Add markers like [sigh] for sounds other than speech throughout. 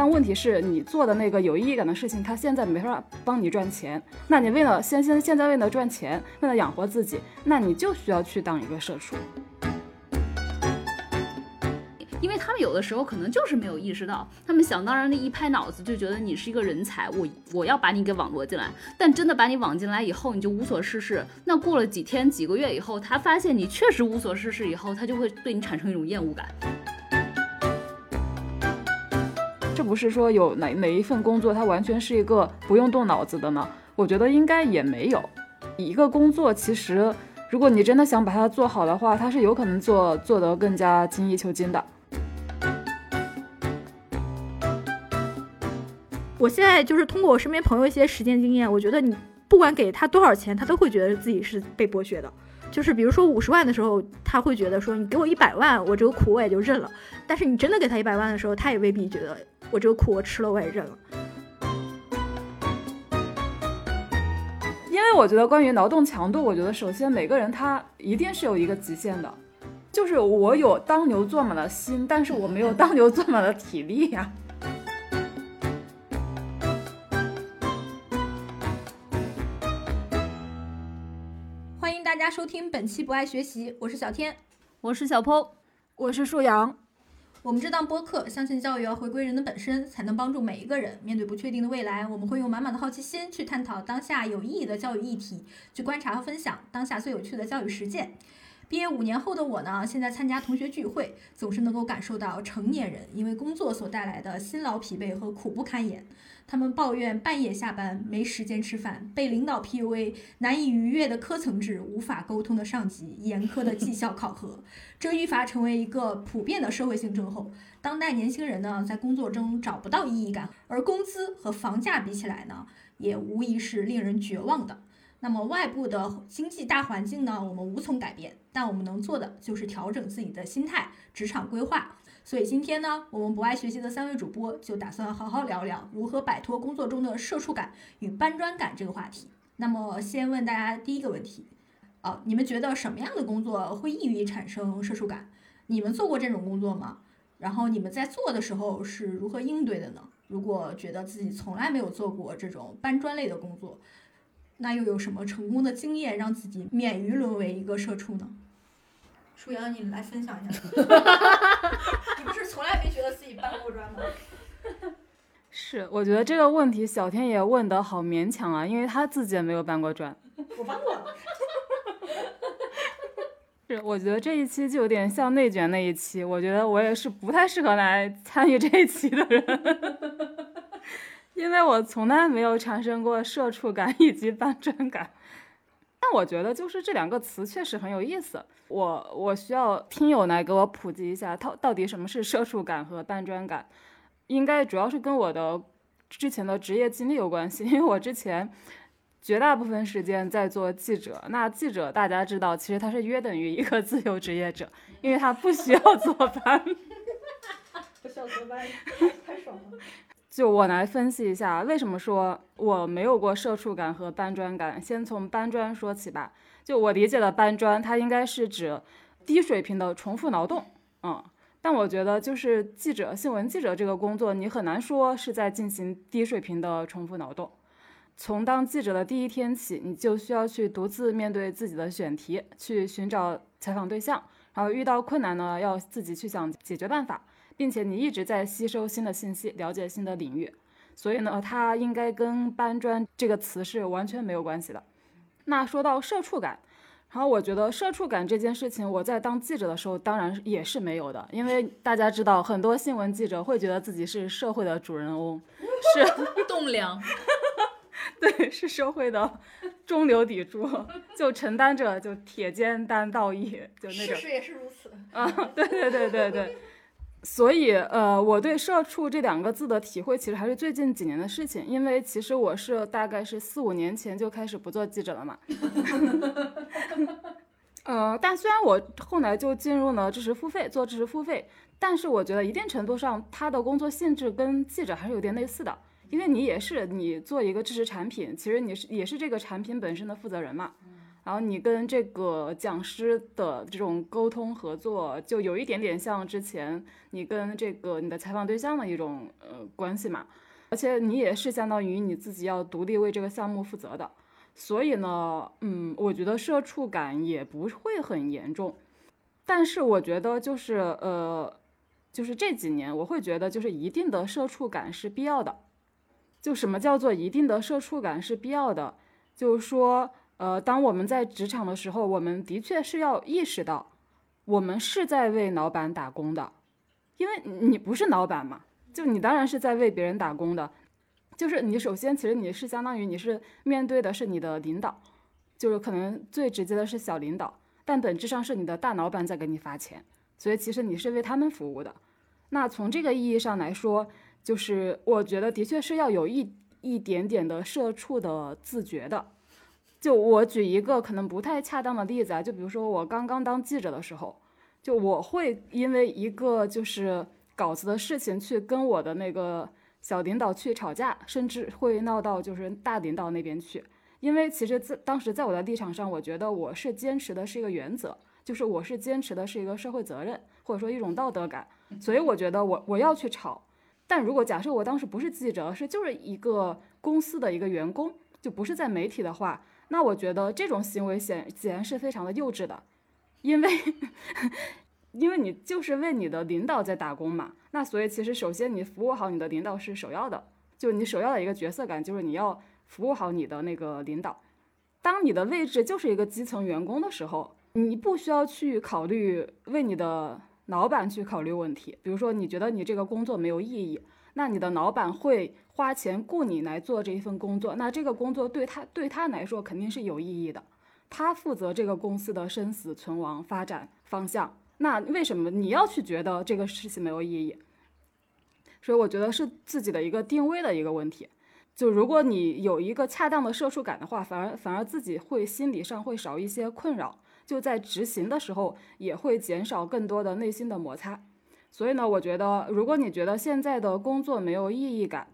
但问题是你做的那个有意义感的事情，它现在没法帮你赚钱。那你为了先先现在为了赚钱，为了养活自己，那你就需要去当一个社畜。因为他们有的时候可能就是没有意识到，他们想当然的一拍脑子就觉得你是一个人才，我我要把你给网罗进来。但真的把你网进来以后，你就无所事事。那过了几天几个月以后，他发现你确实无所事事以后，他就会对你产生一种厌恶感。这不是说有哪哪一份工作它完全是一个不用动脑子的呢？我觉得应该也没有。一个工作其实，如果你真的想把它做好的话，它是有可能做做得更加精益求精的。我现在就是通过我身边朋友一些实践经验，我觉得你不管给他多少钱，他都会觉得自己是被剥削的。就是比如说五十万的时候，他会觉得说你给我一百万，我这个苦我也就认了。但是你真的给他一百万的时候，他也未必觉得我这个苦我吃了我也认了。因为我觉得关于劳动强度，我觉得首先每个人他一定是有一个极限的，就是我有当牛做马的心，但是我没有当牛做马的体力呀。欢迎大家收听本期不爱学习，我是小天，我是小坡，我是树阳。我们这档播客相信教育要回归人的本身，才能帮助每一个人面对不确定的未来。我们会用满满的好奇心去探讨当下有意义的教育议题，去观察和分享当下最有趣的教育实践。毕业五年后的我呢，现在参加同学聚会，总是能够感受到成年人因为工作所带来的辛劳疲惫和苦不堪言。他们抱怨半夜下班没时间吃饭，被领导 PUA，难以逾越的科层制，无法沟通的上级，严苛的绩效考核，这愈发成为一个普遍的社会性症候。当代年轻人呢，在工作中找不到意义感，而工资和房价比起来呢，也无疑是令人绝望的。那么外部的经济大环境呢，我们无从改变，但我们能做的就是调整自己的心态，职场规划。所以今天呢，我们不爱学习的三位主播就打算好好聊聊如何摆脱工作中的社畜感与搬砖感这个话题。那么先问大家第一个问题，啊，你们觉得什么样的工作会易于产生社畜感？你们做过这种工作吗？然后你们在做的时候是如何应对的呢？如果觉得自己从来没有做过这种搬砖类的工作，那又有什么成功的经验让自己免于沦为一个社畜呢？舒阳，你来分享一下。[laughs] 从来没觉得自己搬过砖吗？[laughs] 是，我觉得这个问题小天也问的好勉强啊，因为他自己也没有搬过砖。[laughs] 我搬过。[laughs] 是，我觉得这一期就有点像内卷那一期，我觉得我也是不太适合来参与这一期的人，因为我从来没有产生过社畜感以及搬砖感。我觉得就是这两个词确实很有意思，我我需要听友来给我普及一下，到到底什么是社畜感和搬砖感？应该主要是跟我的之前的职业经历有关系，因为我之前绝大部分时间在做记者。那记者大家知道，其实他是约等于一个自由职业者，因为他不需要坐班。[laughs] 不需要坐班，太爽了。就我来分析一下，为什么说我没有过社畜感和搬砖感。先从搬砖说起吧。就我理解的搬砖，它应该是指低水平的重复劳动。嗯，但我觉得就是记者、新闻记者这个工作，你很难说是在进行低水平的重复劳动。从当记者的第一天起，你就需要去独自面对自己的选题，去寻找采访对象，然后遇到困难呢，要自己去想解决办法。并且你一直在吸收新的信息，了解新的领域，所以呢，它应该跟搬砖这个词是完全没有关系的。那说到社畜感，然后我觉得社畜感这件事情，我在当记者的时候当然也是没有的，因为大家知道，很多新闻记者会觉得自己是社会的主人翁，是栋梁，[laughs] 对，是社会的中流砥柱，就承担着就铁肩担道义，就那种。事实也是如此。啊，对对对对对。所以，呃，我对“社畜”这两个字的体会，其实还是最近几年的事情。因为其实我是大概是四五年前就开始不做记者了嘛。[laughs] 呃，但虽然我后来就进入了知识付费，做知识付费，但是我觉得一定程度上，他的工作性质跟记者还是有点类似的。因为你也是你做一个知识产品，其实你是也是这个产品本身的负责人嘛。然后你跟这个讲师的这种沟通合作，就有一点点像之前你跟这个你的采访对象的一种呃关系嘛。而且你也是相当于你自己要独立为这个项目负责的，所以呢，嗯，我觉得社畜感也不会很严重。但是我觉得就是呃，就是这几年我会觉得就是一定的社畜感是必要的。就什么叫做一定的社畜感是必要的？就是说，呃，当我们在职场的时候，我们的确是要意识到，我们是在为老板打工的，因为你不是老板嘛，就你当然是在为别人打工的。就是你首先其实你是相当于你是面对的是你的领导，就是可能最直接的是小领导。但本质上是你的大老板在给你发钱，所以其实你是为他们服务的。那从这个意义上来说，就是我觉得的确是要有一一点点的社畜的自觉的。就我举一个可能不太恰当的例子啊，就比如说我刚刚当记者的时候，就我会因为一个就是稿子的事情去跟我的那个小领导去吵架，甚至会闹到就是大领导那边去。因为其实，在当时在我的立场上，我觉得我是坚持的是一个原则，就是我是坚持的是一个社会责任，或者说一种道德感。所以我觉得我我要去吵。但如果假设我当时不是记者，是就是一个公司的一个员工，就不是在媒体的话，那我觉得这种行为显显然是非常的幼稚的，因为 [laughs] 因为你就是为你的领导在打工嘛。那所以其实首先你服务好你的领导是首要的，就你首要的一个角色感就是你要。服务好你的那个领导，当你的位置就是一个基层员工的时候，你不需要去考虑为你的老板去考虑问题。比如说，你觉得你这个工作没有意义，那你的老板会花钱雇你来做这一份工作，那这个工作对他对他来说肯定是有意义的，他负责这个公司的生死存亡、发展方向。那为什么你要去觉得这个事情没有意义？所以我觉得是自己的一个定位的一个问题。就如果你有一个恰当的社畜感的话，反而反而自己会心理上会少一些困扰，就在执行的时候也会减少更多的内心的摩擦。所以呢，我觉得如果你觉得现在的工作没有意义感，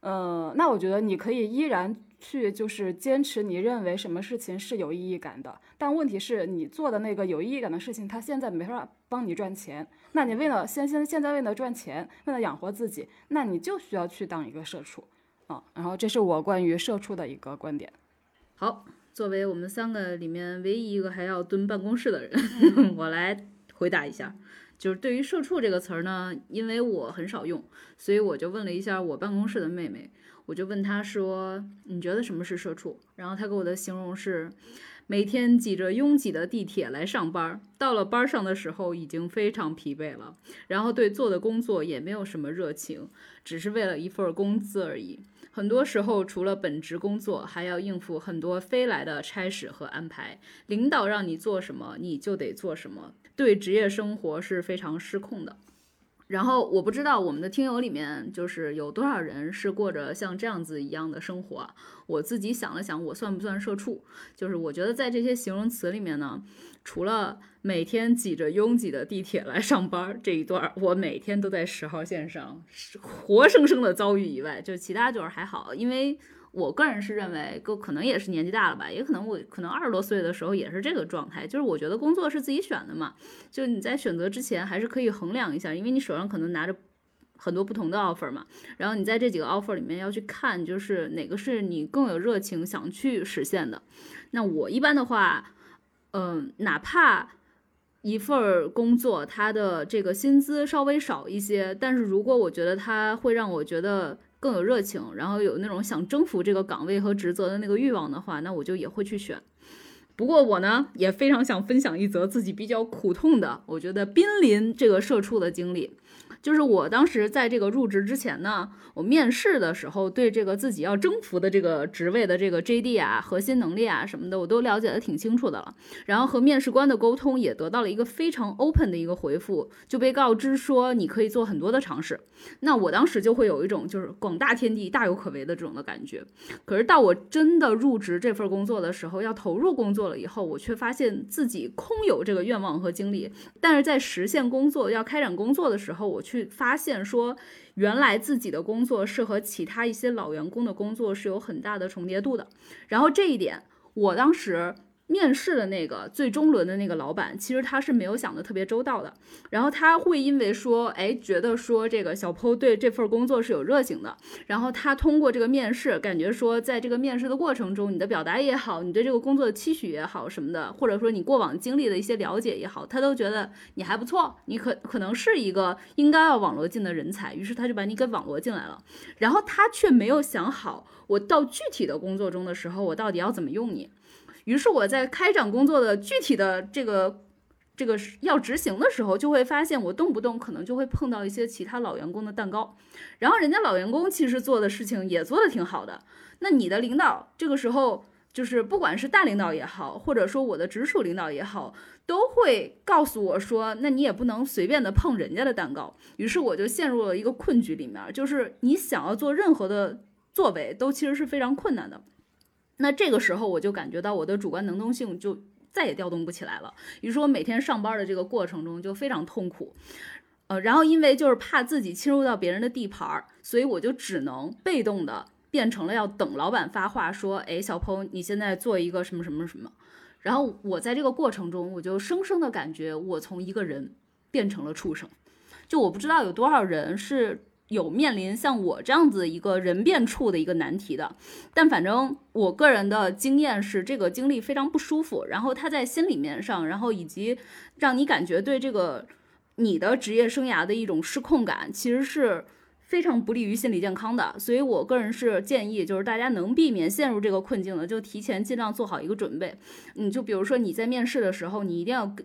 呃，那我觉得你可以依然去就是坚持你认为什么事情是有意义感的。但问题是你做的那个有意义感的事情，它现在没法帮你赚钱。那你为了现现现在为了赚钱，为了养活自己，那你就需要去当一个社畜。啊，然后这是我关于社畜的一个观点。好，作为我们三个里面唯一一个还要蹲办公室的人，[laughs] 我来回答一下。就是对于“社畜”这个词儿呢，因为我很少用，所以我就问了一下我办公室的妹妹，我就问她说：“你觉得什么是社畜？”然后她给我的形容是。每天挤着拥挤的地铁来上班，到了班上的时候已经非常疲惫了，然后对做的工作也没有什么热情，只是为了一份工资而已。很多时候，除了本职工作，还要应付很多飞来的差事和安排。领导让你做什么，你就得做什么，对职业生活是非常失控的。然后我不知道我们的听友里面就是有多少人是过着像这样子一样的生活。我自己想了想，我算不算社畜？就是我觉得在这些形容词里面呢，除了每天挤着拥挤的地铁来上班这一段，我每天都在十号线上活生生的遭遇以外，就其他就是还好，因为。我个人是认为，个可能也是年纪大了吧，也可能我可能二十多岁的时候也是这个状态，就是我觉得工作是自己选的嘛，就你在选择之前还是可以衡量一下，因为你手上可能拿着很多不同的 offer 嘛，然后你在这几个 offer 里面要去看，就是哪个是你更有热情想去实现的。那我一般的话，嗯，哪怕一份工作它的这个薪资稍微少一些，但是如果我觉得它会让我觉得。更有热情，然后有那种想征服这个岗位和职责的那个欲望的话，那我就也会去选。不过我呢，也非常想分享一则自己比较苦痛的，我觉得濒临这个社畜的经历。就是我当时在这个入职之前呢，我面试的时候对这个自己要征服的这个职位的这个 JD 啊、核心能力啊什么的，我都了解的挺清楚的了。然后和面试官的沟通也得到了一个非常 open 的一个回复，就被告知说你可以做很多的尝试。那我当时就会有一种就是广大天地大有可为的这种的感觉。可是到我真的入职这份工作的时候，要投入工作了以后，我却发现自己空有这个愿望和精力，但是在实现工作要开展工作的时候，我却。去发现说，原来自己的工作是和其他一些老员工的工作是有很大的重叠度的。然后这一点，我当时面试的那个最终轮的那个老板，其实他是没有想的特别周到的。然后他会因为说，哎，觉得说这个小 p 对这份工作是有热情的，然后他通过这个面试，感觉说在这个面试的过程中，你的表达也好，你对这个工作的期许也好什么的，或者说你过往经历的一些了解也好，他都觉得你还不错，你可可能是一个应该要网罗进的人才，于是他就把你给网罗进来了。然后他却没有想好，我到具体的工作中的时候，我到底要怎么用你。于是我在开展工作的具体的这个这个要执行的时候，就会发现我动不动可能就会碰到一些其他老员工的蛋糕，然后人家老员工其实做的事情也做的挺好的，那你的领导这个时候就是不管是大领导也好，或者说我的直属领导也好，都会告诉我说，那你也不能随便的碰人家的蛋糕。于是我就陷入了一个困局里面，就是你想要做任何的作为，都其实是非常困难的。那这个时候我就感觉到我的主观能动性就再也调动不起来了，于是我每天上班的这个过程中就非常痛苦，呃，然后因为就是怕自己侵入到别人的地盘儿，所以我就只能被动的变成了要等老板发话说，哎，小鹏你现在做一个什么什么什么，然后我在这个过程中我就生生的感觉我从一个人变成了畜生，就我不知道有多少人是。有面临像我这样子一个人变处的一个难题的，但反正我个人的经验是，这个经历非常不舒服。然后他在心里面上，然后以及让你感觉对这个你的职业生涯的一种失控感，其实是非常不利于心理健康的。所以我个人是建议，就是大家能避免陷入这个困境的，就提前尽量做好一个准备。嗯，就比如说你在面试的时候，你一定要跟。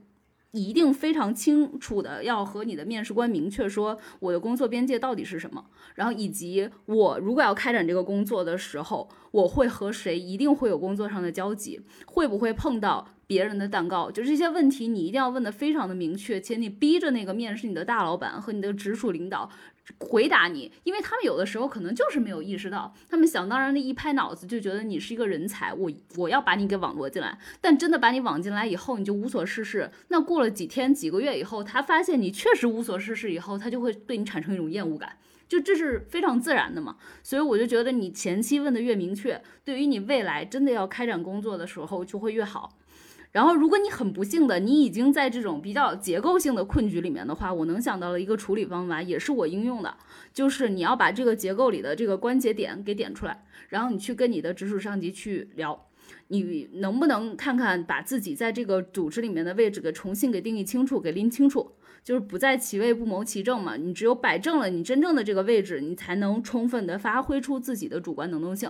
一定非常清楚的要和你的面试官明确说我的工作边界到底是什么，然后以及我如果要开展这个工作的时候，我会和谁一定会有工作上的交集，会不会碰到别人的蛋糕，就这些问题你一定要问的非常的明确，且你逼着那个面试你的大老板和你的直属领导。回答你，因为他们有的时候可能就是没有意识到，他们想当然的一拍脑子就觉得你是一个人才，我我要把你给网罗进来。但真的把你网进来以后，你就无所事事。那过了几天几个月以后，他发现你确实无所事事以后，他就会对你产生一种厌恶感，就这是非常自然的嘛。所以我就觉得你前期问的越明确，对于你未来真的要开展工作的时候就会越好。然后，如果你很不幸的，你已经在这种比较结构性的困局里面的话，我能想到了一个处理方法，也是我应用的，就是你要把这个结构里的这个关节点给点出来，然后你去跟你的直属上级去聊，你能不能看看把自己在这个组织里面的位置给重新给定义清楚，给拎清楚，就是不在其位不谋其政嘛。你只有摆正了你真正的这个位置，你才能充分的发挥出自己的主观能动性。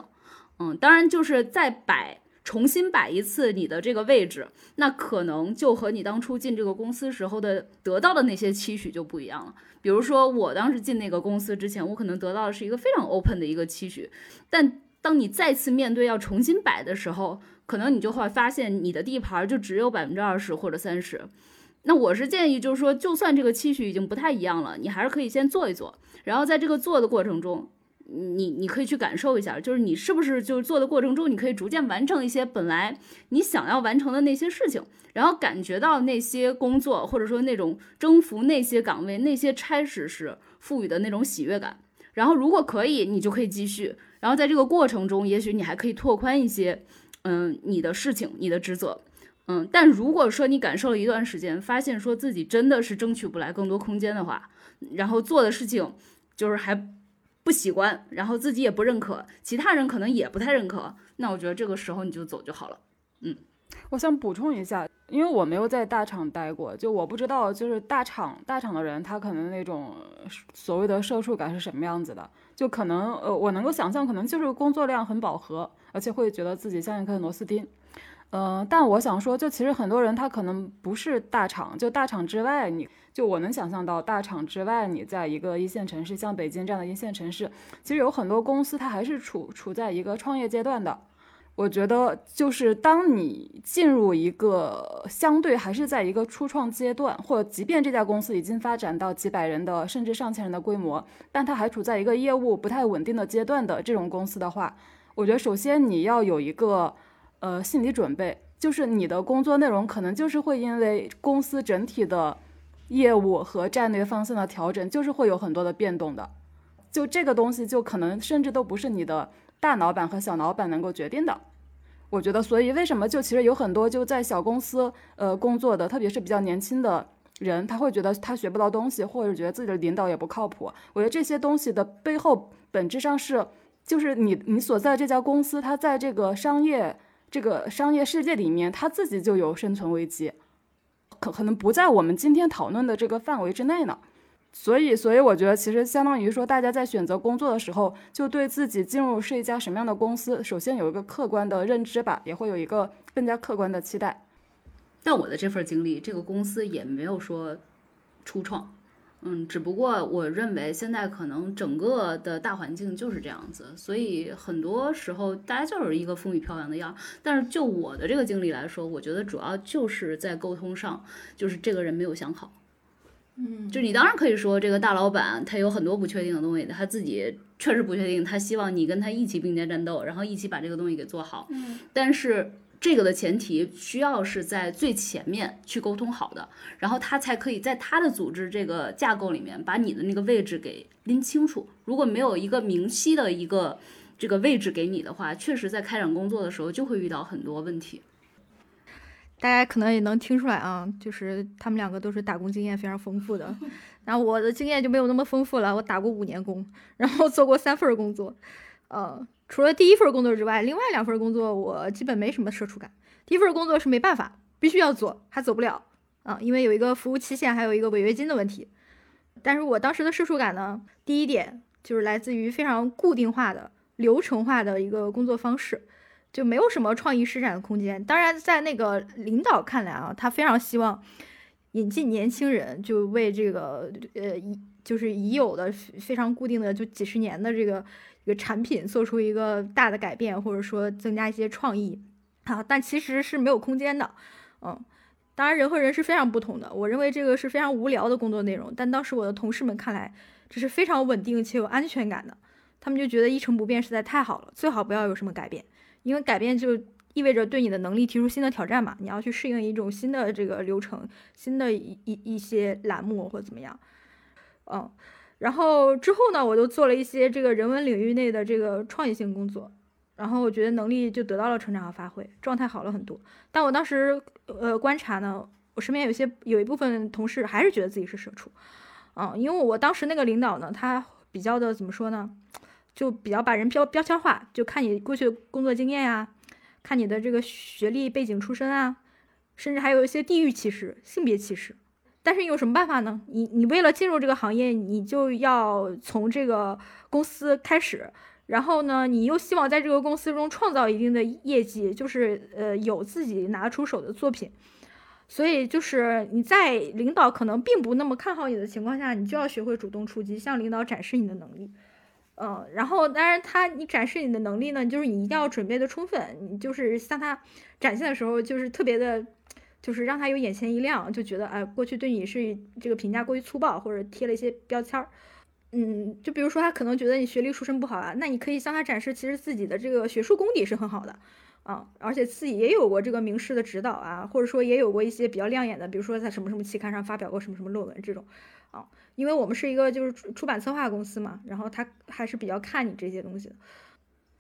嗯，当然就是在摆。重新摆一次你的这个位置，那可能就和你当初进这个公司时候的得到的那些期许就不一样了。比如说，我当时进那个公司之前，我可能得到的是一个非常 open 的一个期许，但当你再次面对要重新摆的时候，可能你就会发现你的地盘就只有百分之二十或者三十。那我是建议，就是说，就算这个期许已经不太一样了，你还是可以先做一做，然后在这个做的过程中。你你可以去感受一下，就是你是不是就是做的过程中，你可以逐渐完成一些本来你想要完成的那些事情，然后感觉到那些工作或者说那种征服那些岗位、那些差事时赋予的那种喜悦感。然后如果可以，你就可以继续。然后在这个过程中，也许你还可以拓宽一些，嗯，你的事情、你的职责，嗯。但如果说你感受了一段时间，发现说自己真的是争取不来更多空间的话，然后做的事情就是还。不习惯，然后自己也不认可，其他人可能也不太认可，那我觉得这个时候你就走就好了。嗯，我想补充一下，因为我没有在大厂待过，就我不知道，就是大厂大厂的人他可能那种所谓的社畜感是什么样子的，就可能呃我能够想象，可能就是工作量很饱和，而且会觉得自己像一颗螺丝钉。嗯，但我想说，就其实很多人他可能不是大厂，就大厂之外，你就我能想象到大厂之外，你在一个一线城市，像北京这样的一线城市，其实有很多公司它还是处处在一个创业阶段的。我觉得就是当你进入一个相对还是在一个初创阶段，或者即便这家公司已经发展到几百人的甚至上千人的规模，但它还处在一个业务不太稳定的阶段的这种公司的话，我觉得首先你要有一个。呃，心理准备就是你的工作内容可能就是会因为公司整体的业务和战略方向的调整，就是会有很多的变动的。就这个东西，就可能甚至都不是你的大老板和小老板能够决定的。我觉得，所以为什么就其实有很多就在小公司呃工作的，特别是比较年轻的人，他会觉得他学不到东西，或者觉得自己的领导也不靠谱。我觉得这些东西的背后本质上是，就是你你所在这家公司，它在这个商业这个商业世界里面，它自己就有生存危机，可可能不在我们今天讨论的这个范围之内呢。所以，所以我觉得其实相当于说，大家在选择工作的时候，就对自己进入是一家什么样的公司，首先有一个客观的认知吧，也会有一个更加客观的期待。但我的这份经历，这个公司也没有说初创，嗯，只不过我认为现在可能整个的大环境就是这样子，所以很多时候大家就是一个风雨飘扬的样。但是就我的这个经历来说，我觉得主要就是在沟通上，就是这个人没有想好。嗯，就你当然可以说这个大老板他有很多不确定的东西，他自己确实不确定，他希望你跟他一起并肩战斗，然后一起把这个东西给做好。嗯，但是这个的前提需要是在最前面去沟通好的，然后他才可以在他的组织这个架构里面把你的那个位置给拎清楚。如果没有一个明晰的一个这个位置给你的话，确实在开展工作的时候就会遇到很多问题。大家可能也能听出来啊，就是他们两个都是打工经验非常丰富的，[laughs] 然后我的经验就没有那么丰富了。我打过五年工，然后做过三份工作，呃，除了第一份工作之外，另外两份工作我基本没什么社畜感。第一份工作是没办法，必须要做，还走不了啊，因为有一个服务期限，还有一个违约金的问题。但是我当时的社畜感呢，第一点就是来自于非常固定化的、流程化的一个工作方式。就没有什么创意施展的空间。当然，在那个领导看来啊，他非常希望引进年轻人，就为这个呃就是已有的非常固定的就几十年的这个一个产品做出一个大的改变，或者说增加一些创意啊。但其实是没有空间的。嗯，当然人和人是非常不同的。我认为这个是非常无聊的工作内容，但当时我的同事们看来这是非常稳定且有安全感的。他们就觉得一成不变实在太好了，最好不要有什么改变。因为改变就意味着对你的能力提出新的挑战嘛，你要去适应一种新的这个流程，新的一一一些栏目或怎么样，嗯，然后之后呢，我就做了一些这个人文领域内的这个创意性工作，然后我觉得能力就得到了成长和发挥，状态好了很多。但我当时呃观察呢，我身边有些有一部分同事还是觉得自己是社畜，嗯，因为我当时那个领导呢，他比较的怎么说呢？就比较把人标标签化，就看你过去的工作经验呀，看你的这个学历背景出身啊，甚至还有一些地域歧视、性别歧视。但是你有什么办法呢？你你为了进入这个行业，你就要从这个公司开始，然后呢，你又希望在这个公司中创造一定的业绩，就是呃有自己拿出手的作品。所以就是你在领导可能并不那么看好你的情况下，你就要学会主动出击，向领导展示你的能力。嗯，然后当然他你展示你的能力呢，就是你一定要准备的充分，你就是向他展现的时候，就是特别的，就是让他有眼前一亮，就觉得哎，过去对你是这个评价过于粗暴，或者贴了一些标签儿。嗯，就比如说他可能觉得你学历出身不好啊，那你可以向他展示，其实自己的这个学术功底是很好的啊，而且自己也有过这个名师的指导啊，或者说也有过一些比较亮眼的，比如说在什么什么期刊上发表过什么什么论文这种啊。因为我们是一个就是出版策划公司嘛，然后他还是比较看你这些东西的。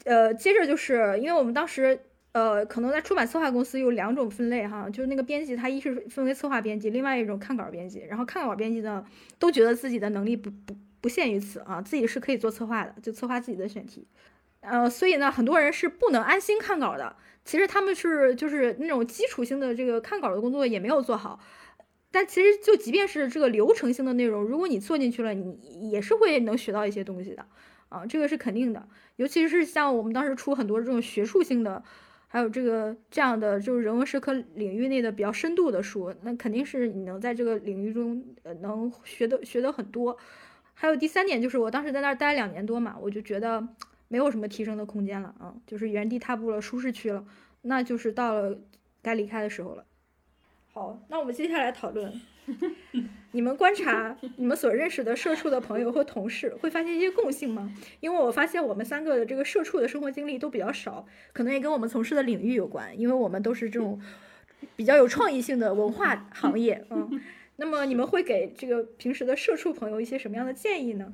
呃，接着就是因为我们当时呃，可能在出版策划公司有两种分类哈，就是那个编辑他一是分为策划编辑，另外一种看稿编辑。然后看稿编辑呢，都觉得自己的能力不不不限于此啊，自己是可以做策划的，就策划自己的选题。呃，所以呢，很多人是不能安心看稿的。其实他们是就是那种基础性的这个看稿的工作也没有做好。但其实，就即便是这个流程性的内容，如果你做进去了，你也是会能学到一些东西的，啊，这个是肯定的。尤其是像我们当时出很多这种学术性的，还有这个这样的就是人文社科领域内的比较深度的书，那肯定是你能在这个领域中呃能学的学的很多。还有第三点就是，我当时在那儿待两年多嘛，我就觉得没有什么提升的空间了啊，就是原地踏步了，舒适区了，那就是到了该离开的时候了。好，那我们接下来讨论，[laughs] 你们观察你们所认识的社畜的朋友和同事，会发现一些共性吗？因为我发现我们三个的这个社畜的生活经历都比较少，可能也跟我们从事的领域有关，因为我们都是这种比较有创意性的文化行业，[laughs] 嗯。那么你们会给这个平时的社畜朋友一些什么样的建议呢？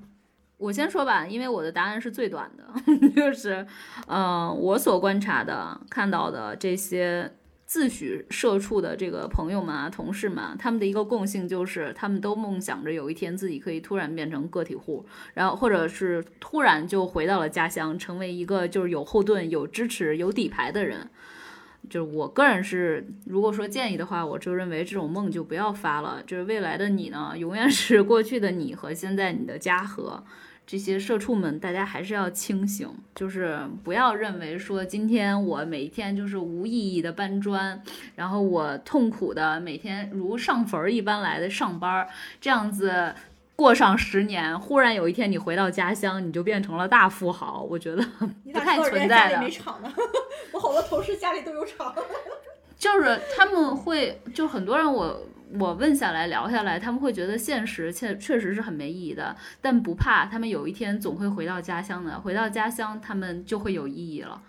我先说吧，因为我的答案是最短的，[laughs] 就是，嗯、我所观察的、看到的这些自诩社畜的这个朋友们啊、同事们啊，他们的一个共性就是，他们都梦想着有一天自己可以突然变成个体户，然后或者是突然就回到了家乡，成为一个就是有后盾、有支持、有底牌的人。就是我个人是，如果说建议的话，我就认为这种梦就不要发了。就是未来的你呢，永远 [laughs] 是过去的你和现在你的家和。这些社畜们，大家还是要清醒，就是不要认为说今天我每一天就是无意义的搬砖，然后我痛苦的每天如上坟儿一般来的上班儿，这样子过上十年，忽然有一天你回到家乡，你就变成了大富豪，我觉得不太存在的。厂呢？[laughs] 我好多同事家里都有厂。[laughs] 就是他们会，就很多人我我问下来聊下来，他们会觉得现实确确实是很没意义的，但不怕，他们有一天总会回到家乡的，回到家乡他们就会有意义了。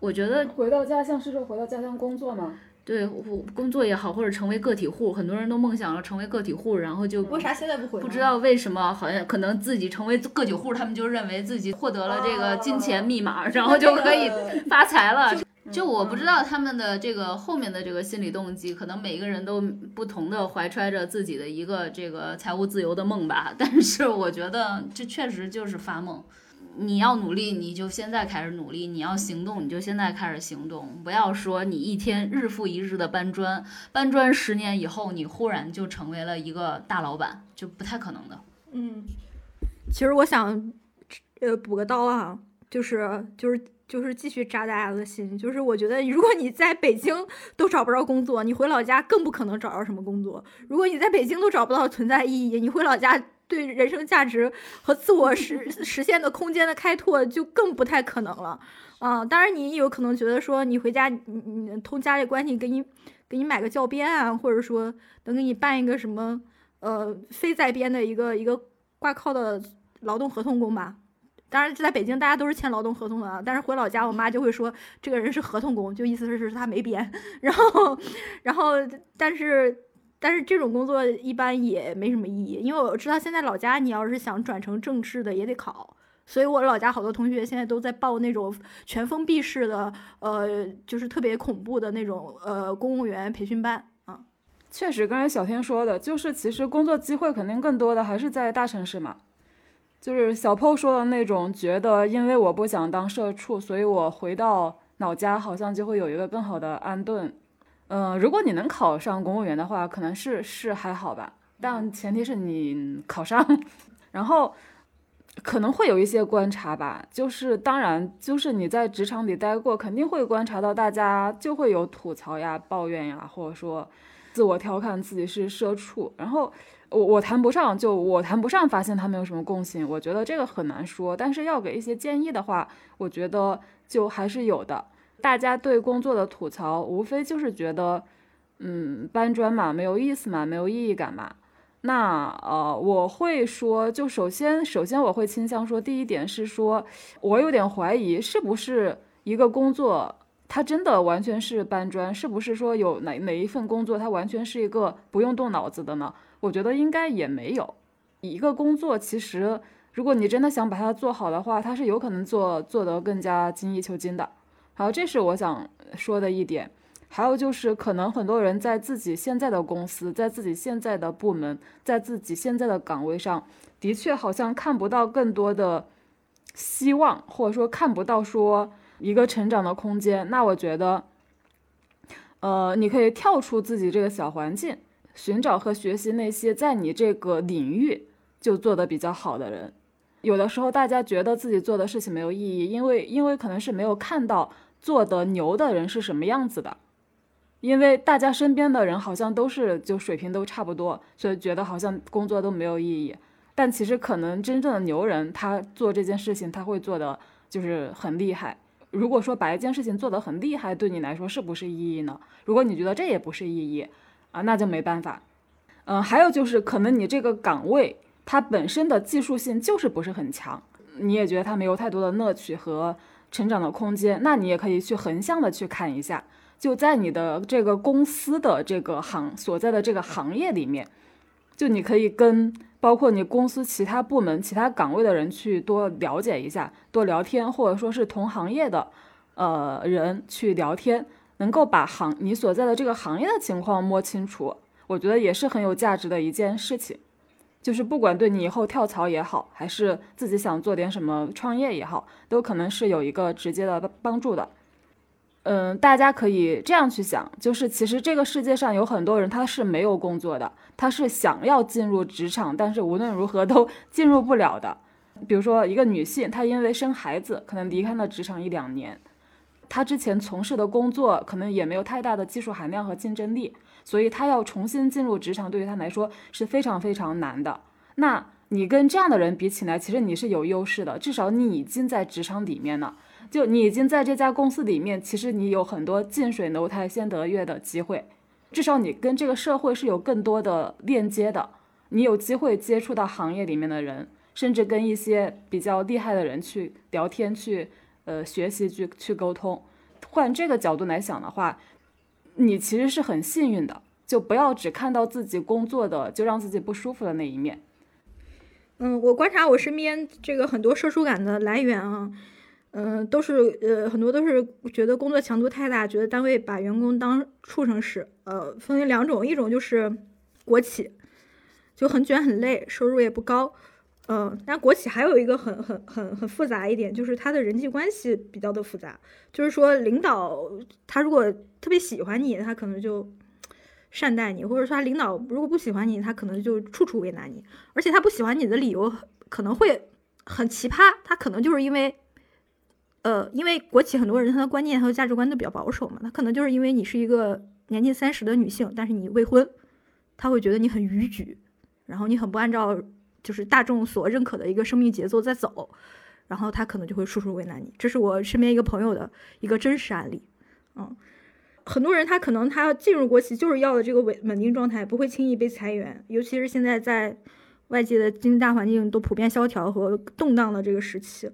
我觉得回到家乡是说回到家乡工作吗？对我工作也好，或者成为个体户，很多人都梦想了成为个体户，然后就为啥现在不回？不知。道为什么，好像可能自己成为个体户，他们就认为自己获得了这个金钱密码，然后就可以发财了。就我不知道他们的这个后面的这个心理动机，可能每个人都不同的怀揣着自己的一个这个财务自由的梦吧。[laughs] 但是我觉得这确实就是发梦。你要努力，你就现在开始努力；你要行动，你就现在开始行动。不要说你一天日复一日的搬砖，搬砖十年以后，你忽然就成为了一个大老板，就不太可能的。嗯，其实我想，呃，补个刀啊，就是就是就是继续扎大家的心，就是我觉得如果你在北京都找不着工作，你回老家更不可能找着什么工作。如果你在北京都找不到存在意义，你回老家对人生价值和自我实 [laughs] 实现的空间的开拓就更不太可能了。啊、当然你有可能觉得说你回家，你你通家里关系给你给你买个教鞭啊，或者说能给你办一个什么呃非在编的一个一个挂靠的劳动合同工吧。当然，在北京大家都是签劳动合同的，但是回老家，我妈就会说这个人是合同工，就意思是是他没编。[laughs] 然后，然后，但是，但是这种工作一般也没什么意义，因为我知道现在老家你要是想转成正式的也得考，所以我老家好多同学现在都在报那种全封闭式的，呃，就是特别恐怖的那种呃公务员培训班啊。确实，刚才小天说的，就是其实工作机会肯定更多的还是在大城市嘛。就是小 PO 说的那种，觉得因为我不想当社畜，所以我回到老家好像就会有一个更好的安顿。嗯、如果你能考上公务员的话，可能是是还好吧，但前提是你考上，[laughs] 然后可能会有一些观察吧。就是当然，就是你在职场里待过，肯定会观察到大家就会有吐槽呀、抱怨呀，或者说自我调侃自己是社畜，然后。我我谈不上，就我谈不上发现他们有什么共性，我觉得这个很难说。但是要给一些建议的话，我觉得就还是有的。大家对工作的吐槽，无非就是觉得，嗯，搬砖嘛，没有意思嘛，没有意义感嘛。那呃，我会说，就首先，首先我会倾向说，第一点是说，我有点怀疑，是不是一个工作，它真的完全是搬砖？是不是说有哪哪一份工作，它完全是一个不用动脑子的呢？我觉得应该也没有。一个工作其实，如果你真的想把它做好的话，它是有可能做做得更加精益求精的。好，这是我想说的一点。还有就是，可能很多人在自己现在的公司，在自己现在的部门，在自己现在的岗位上，的确好像看不到更多的希望，或者说看不到说一个成长的空间。那我觉得，呃，你可以跳出自己这个小环境。寻找和学习那些在你这个领域就做得比较好的人。有的时候大家觉得自己做的事情没有意义，因为因为可能是没有看到做得牛的人是什么样子的。因为大家身边的人好像都是就水平都差不多，所以觉得好像工作都没有意义。但其实可能真正的牛人，他做这件事情他会做的就是很厉害。如果说把一件事情做得很厉害，对你来说是不是意义呢？如果你觉得这也不是意义，啊，那就没办法。嗯、还有就是可能你这个岗位它本身的技术性就是不是很强，你也觉得它没有太多的乐趣和成长的空间，那你也可以去横向的去看一下，就在你的这个公司的这个行所在的这个行业里面，就你可以跟包括你公司其他部门、其他岗位的人去多了解一下，多聊天，或者说是同行业的呃人去聊天，能够把行你所在的这个行业的情况摸清楚，我觉得也是很有价值的一件事情。就是不管对你以后跳槽也好，还是自己想做点什么创业也好，都可能是有一个直接的帮助的。嗯，大家可以这样去想，就是其实这个世界上有很多人他是没有工作的，他是想要进入职场，但是无论如何都 [laughs] 进入不了的。比如说一个女性，她因为生孩子，可能离开了职场一两年，他之前从事的工作可能也没有太大的技术含量和竞争力。所以他要重新进入职场，对于他来说是非常非常难的。那你跟这样的人比起来，其实你是有优势的，至少你已经在职场里面了，就你已经在这家公司里面，其实你有很多近水楼台先得月的机会，至少你跟这个社会是有更多的链接的，你有机会接触到行业里面的人，甚至跟一些比较厉害的人去聊天，去呃学习，去去沟通。换这个角度来想的话。你其实是很幸运的，就不要只看到自己工作的就让自己不舒服的那一面。嗯，我观察我身边这个很多社畜感的来源啊，嗯，都是呃很多都是觉得工作强度太大，觉得单位把员工当畜生使。呃，分为两种，一种就是国企，就很卷很累，收入也不高。嗯，但国企还有一个很很很很复杂一点，就是他的人际关系比较的复杂。就是说，领导他如果特别喜欢你，他可能就善待你；或者说，他领导如果不喜欢你，他可能就处处为难你。而且他不喜欢你的理由可能会很奇葩，他可能就是因为，呃，因为国企很多人他的观念和价值观都比较保守嘛，他可能就是因为你是一个年近三十的女性，但是你未婚，他会觉得你很逾矩，然后你很不按照。就是大众所认可的一个生命节奏在走，然后他可能就会处处为难你。这是我身边一个朋友的一个真实案例。嗯，很多人他可能他进入国企就是要的这个稳稳定状态，不会轻易被裁员。尤其是现在在外界的经济大环境都普遍萧条和动荡的这个时期。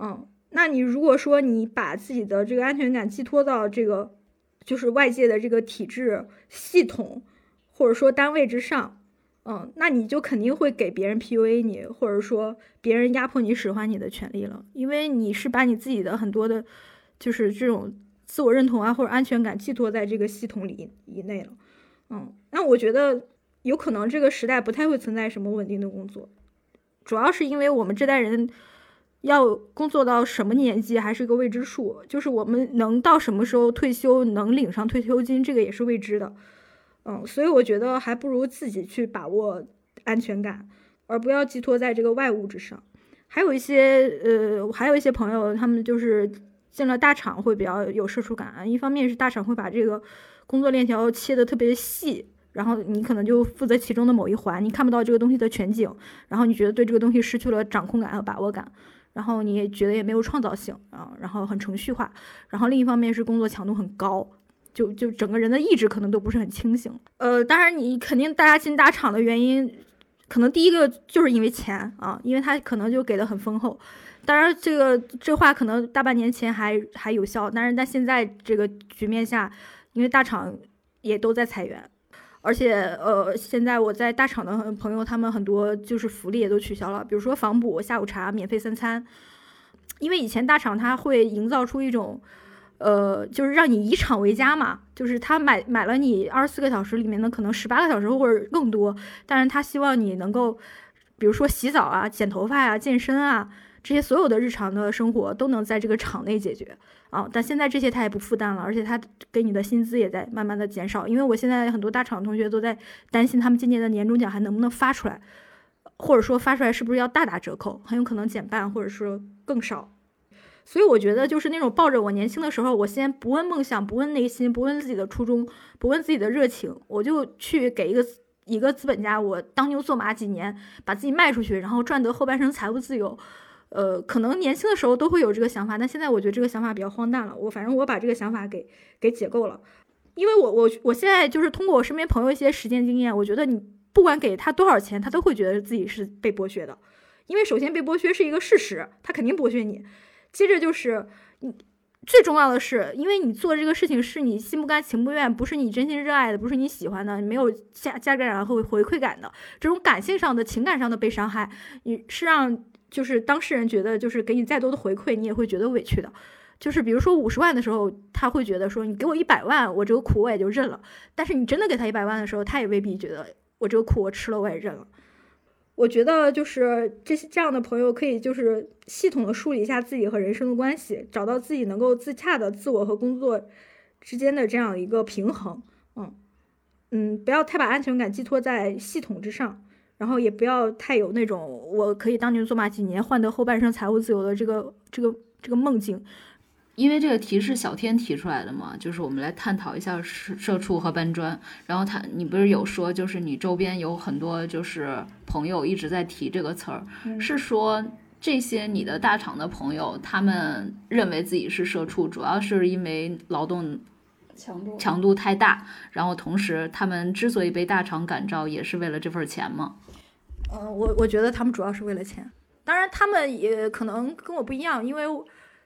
嗯，那你如果说你把自己的这个安全感寄托到这个就是外界的这个体制系统或者说单位之上。嗯，那你就肯定会给别人 PUA 你，或者说别人压迫你使唤你的权利了，因为你是把你自己的很多的，就是这种自我认同啊或者安全感寄托在这个系统里以内了。嗯，那我觉得有可能这个时代不太会存在什么稳定的工作，主要是因为我们这代人要工作到什么年纪还是个未知数，就是我们能到什么时候退休能领上退休金，这个也是未知的。嗯，所以我觉得还不如自己去把握安全感，而不要寄托在这个外物之上。还有一些呃，还有一些朋友，他们就是进了大厂会比较有社畜感。一方面是大厂会把这个工作链条切的特别细，然后你可能就负责其中的某一环，你看不到这个东西的全景，然后你觉得对这个东西失去了掌控感和把握感，然后你也觉得也没有创造性啊，然后很程序化。然后另一方面是工作强度很高。就就整个人的意志可能都不是很清醒，呃，当然你肯定大家进大厂的原因，可能第一个就是因为钱啊，因为他可能就给的很丰厚。当然这个这话可能大半年前还还有效，但是在现在这个局面下，因为大厂也都在裁员，而且呃，现在我在大厂的朋友他们很多就是福利也都取消了，比如说房补、下午茶、免费三餐，因为以前大厂它会营造出一种。呃，就是让你以厂为家嘛，就是他买买了你二十四个小时里面的可能十八个小时或者更多，但是他希望你能够，比如说洗澡啊、剪头发呀、健身啊这些所有的日常的生活都能在这个厂内解决啊。但现在这些他也不负担了，而且他给你的薪资也在慢慢的减少，因为我现在很多大厂同学都在担心他们今年的年终奖还能不能发出来，或者说发出来是不是要大打折扣，很有可能减半或者说更少。所以我觉得，就是那种抱着我年轻的时候，我先不问梦想，不问内心，不问自己的初衷，不问自己的热情，我就去给一个一个资本家，我当牛做马几年，把自己卖出去，然后赚得后半生财务自由。呃，可能年轻的时候都会有这个想法，但现在我觉得这个想法比较荒诞了。我反正我把这个想法给给解构了，因为我我我现在就是通过我身边朋友一些实践经验，我觉得你不管给他多少钱，他都会觉得自己是被剥削的，因为首先被剥削是一个事实，他肯定剥削你。接着就是你，最重要的是，因为你做这个事情是你心不甘情不愿，不是你真心热爱的，不是你喜欢的，你没有价价值感和回馈感的，这种感性上的情感上的被伤害，你是让就是当事人觉得就是给你再多的回馈，你也会觉得委屈的。就是比如说五十万的时候，他会觉得说你给我一百万，我这个苦我也就认了。但是你真的给他一百万的时候，他也未必觉得我这个苦我吃了我也认了。我觉得就是这些这样的朋友可以就是系统的梳理一下自己和人生的关系，找到自己能够自洽的自我和工作之间的这样一个平衡。嗯嗯，不要太把安全感寄托在系统之上，然后也不要太有那种我可以当牛做马几年换得后半生财务自由的这个这个这个梦境。因为这个题是小天提出来的嘛，就是我们来探讨一下社社畜和搬砖。然后他，你不是有说，就是你周边有很多就是朋友一直在提这个词儿，是说这些你的大厂的朋友，他们认为自己是社畜，主要是因为劳动强度强度太大，然后同时他们之所以被大厂感召，也是为了这份钱嘛？嗯，我我觉得他们主要是为了钱，当然他们也可能跟我不一样，因为。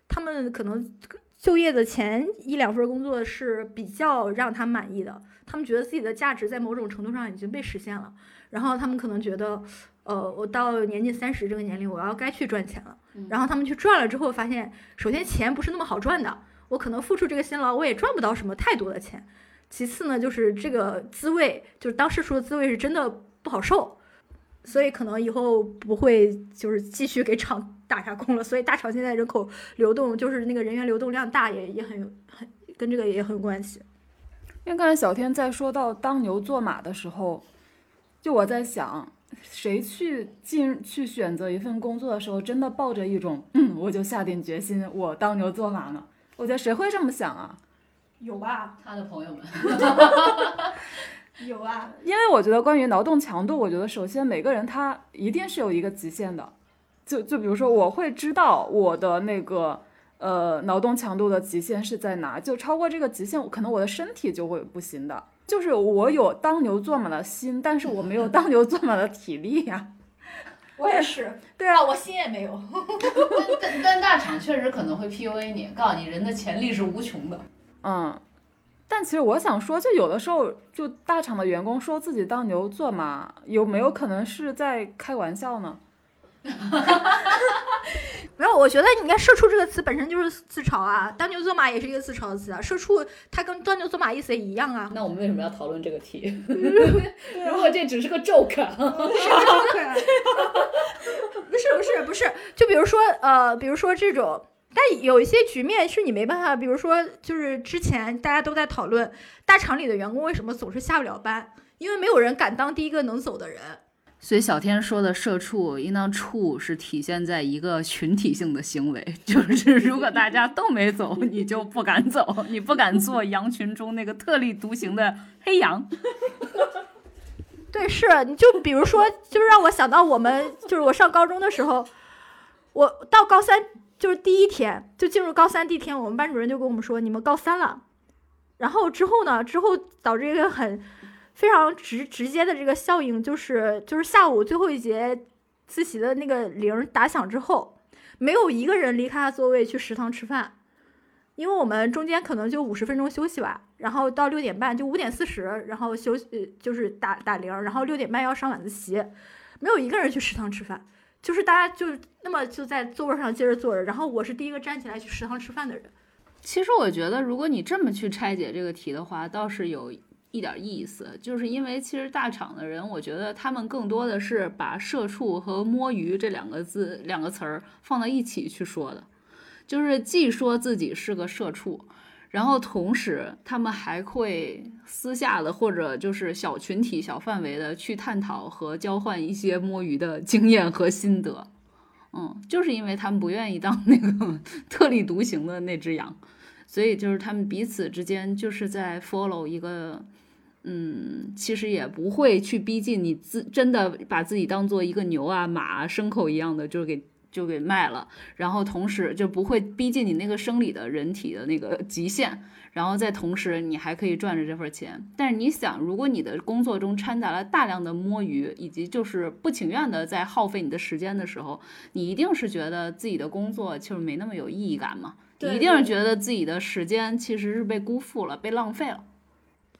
他们可能就业的前一两份工作是比较让他满意的，他们觉得自己的价值在某种程度上已经被实现了，然后他们可能觉得，呃，我到年近三十这个年龄，我要该去赚钱了。然后他们去赚了之后，发现首先钱不是那么好赚的，我可能付出这个辛劳，我也赚不到什么太多的钱。其次呢，就是这个滋味，就是当时说的滋味是真的不好受。所以可能以后不会就是继续给厂打下工了。所以大厂现在人口流动就是那个人员流动量大，也也很很跟这个也很有关系。因为刚才小天在说到当牛做马的时候，就我在想，谁去进去选择一份工作的时候，真的抱着一种嗯，我就下定决心我当牛做马呢？我觉得谁会这么想啊？有吧？他的朋友们。有啊，因为我觉得关于劳动强度，我觉得首先每个人他一定是有一个极限的，就就比如说我会知道我的那个呃劳动强度的极限是在哪，就超过这个极限，可能我的身体就会不行的。就是我有当牛做马的心，但是我没有当牛做马的体力呀。[laughs] 我也是，[laughs] 对啊，我心也没有。[laughs] 但但大厂确实可能会 PUA 你，告诉你人的潜力是无穷的。嗯。但其实我想说，就有的时候，就大厂的员工说自己当牛做马，有没有可能是在开玩笑呢？[laughs] 没有，我觉得你看“社畜”这个词本身就是自嘲啊，“当牛做马”也是一个自嘲的词啊。社畜它跟“当牛做马”意思也一样啊。那我们为什么要讨论这个题？如果这只是个 joke，是 joke，[laughs] 不是不是不是，就比如说呃，比如说这种。但有一些局面是你没办法，比如说，就是之前大家都在讨论大厂里的员工为什么总是下不了班，因为没有人敢当第一个能走的人。所以小天说的“社畜”应当“畜”是体现在一个群体性的行为，[laughs] 就是如果大家都没走，[laughs] 你就不敢走，你不敢做羊群中那个特立独行的黑羊。[laughs] 对，是，你就比如说，就是让我想到我们，就是我上高中的时候，我到高三。就是第一天就进入高三第一天，我们班主任就跟我们说：“你们高三了。”然后之后呢？之后导致一个很非常直直接的这个效应，就是就是下午最后一节自习的那个铃打响之后，没有一个人离开他座位去食堂吃饭，因为我们中间可能就五十分钟休息吧，然后到六点半就五点四十，然后休息就是打打铃，然后六点半要上晚自习，没有一个人去食堂吃饭。就是大家就那么就在座位上接着坐着，然后我是第一个站起来去食堂吃饭的人。其实我觉得，如果你这么去拆解这个题的话，倒是有一点意思。就是因为其实大厂的人，我觉得他们更多的是把“社畜”和“摸鱼”这两个字、两个词儿放到一起去说的，就是既说自己是个社畜。然后同时，他们还会私下的或者就是小群体、小范围的去探讨和交换一些摸鱼的经验和心得。嗯，就是因为他们不愿意当那个 [laughs] 特立独行的那只羊，所以就是他们彼此之间就是在 follow 一个，嗯，其实也不会去逼近你自真的把自己当做一个牛啊、马啊、牲口一样的，就是给。就给卖了，然后同时就不会逼近你那个生理的人体的那个极限，然后在同时你还可以赚着这份钱。但是你想，如果你的工作中掺杂了大量的摸鱼，以及就是不情愿的在耗费你的时间的时候，你一定是觉得自己的工作就是没那么有意义感嘛？你一定是觉得自己的时间其实是被辜负了，被浪费了。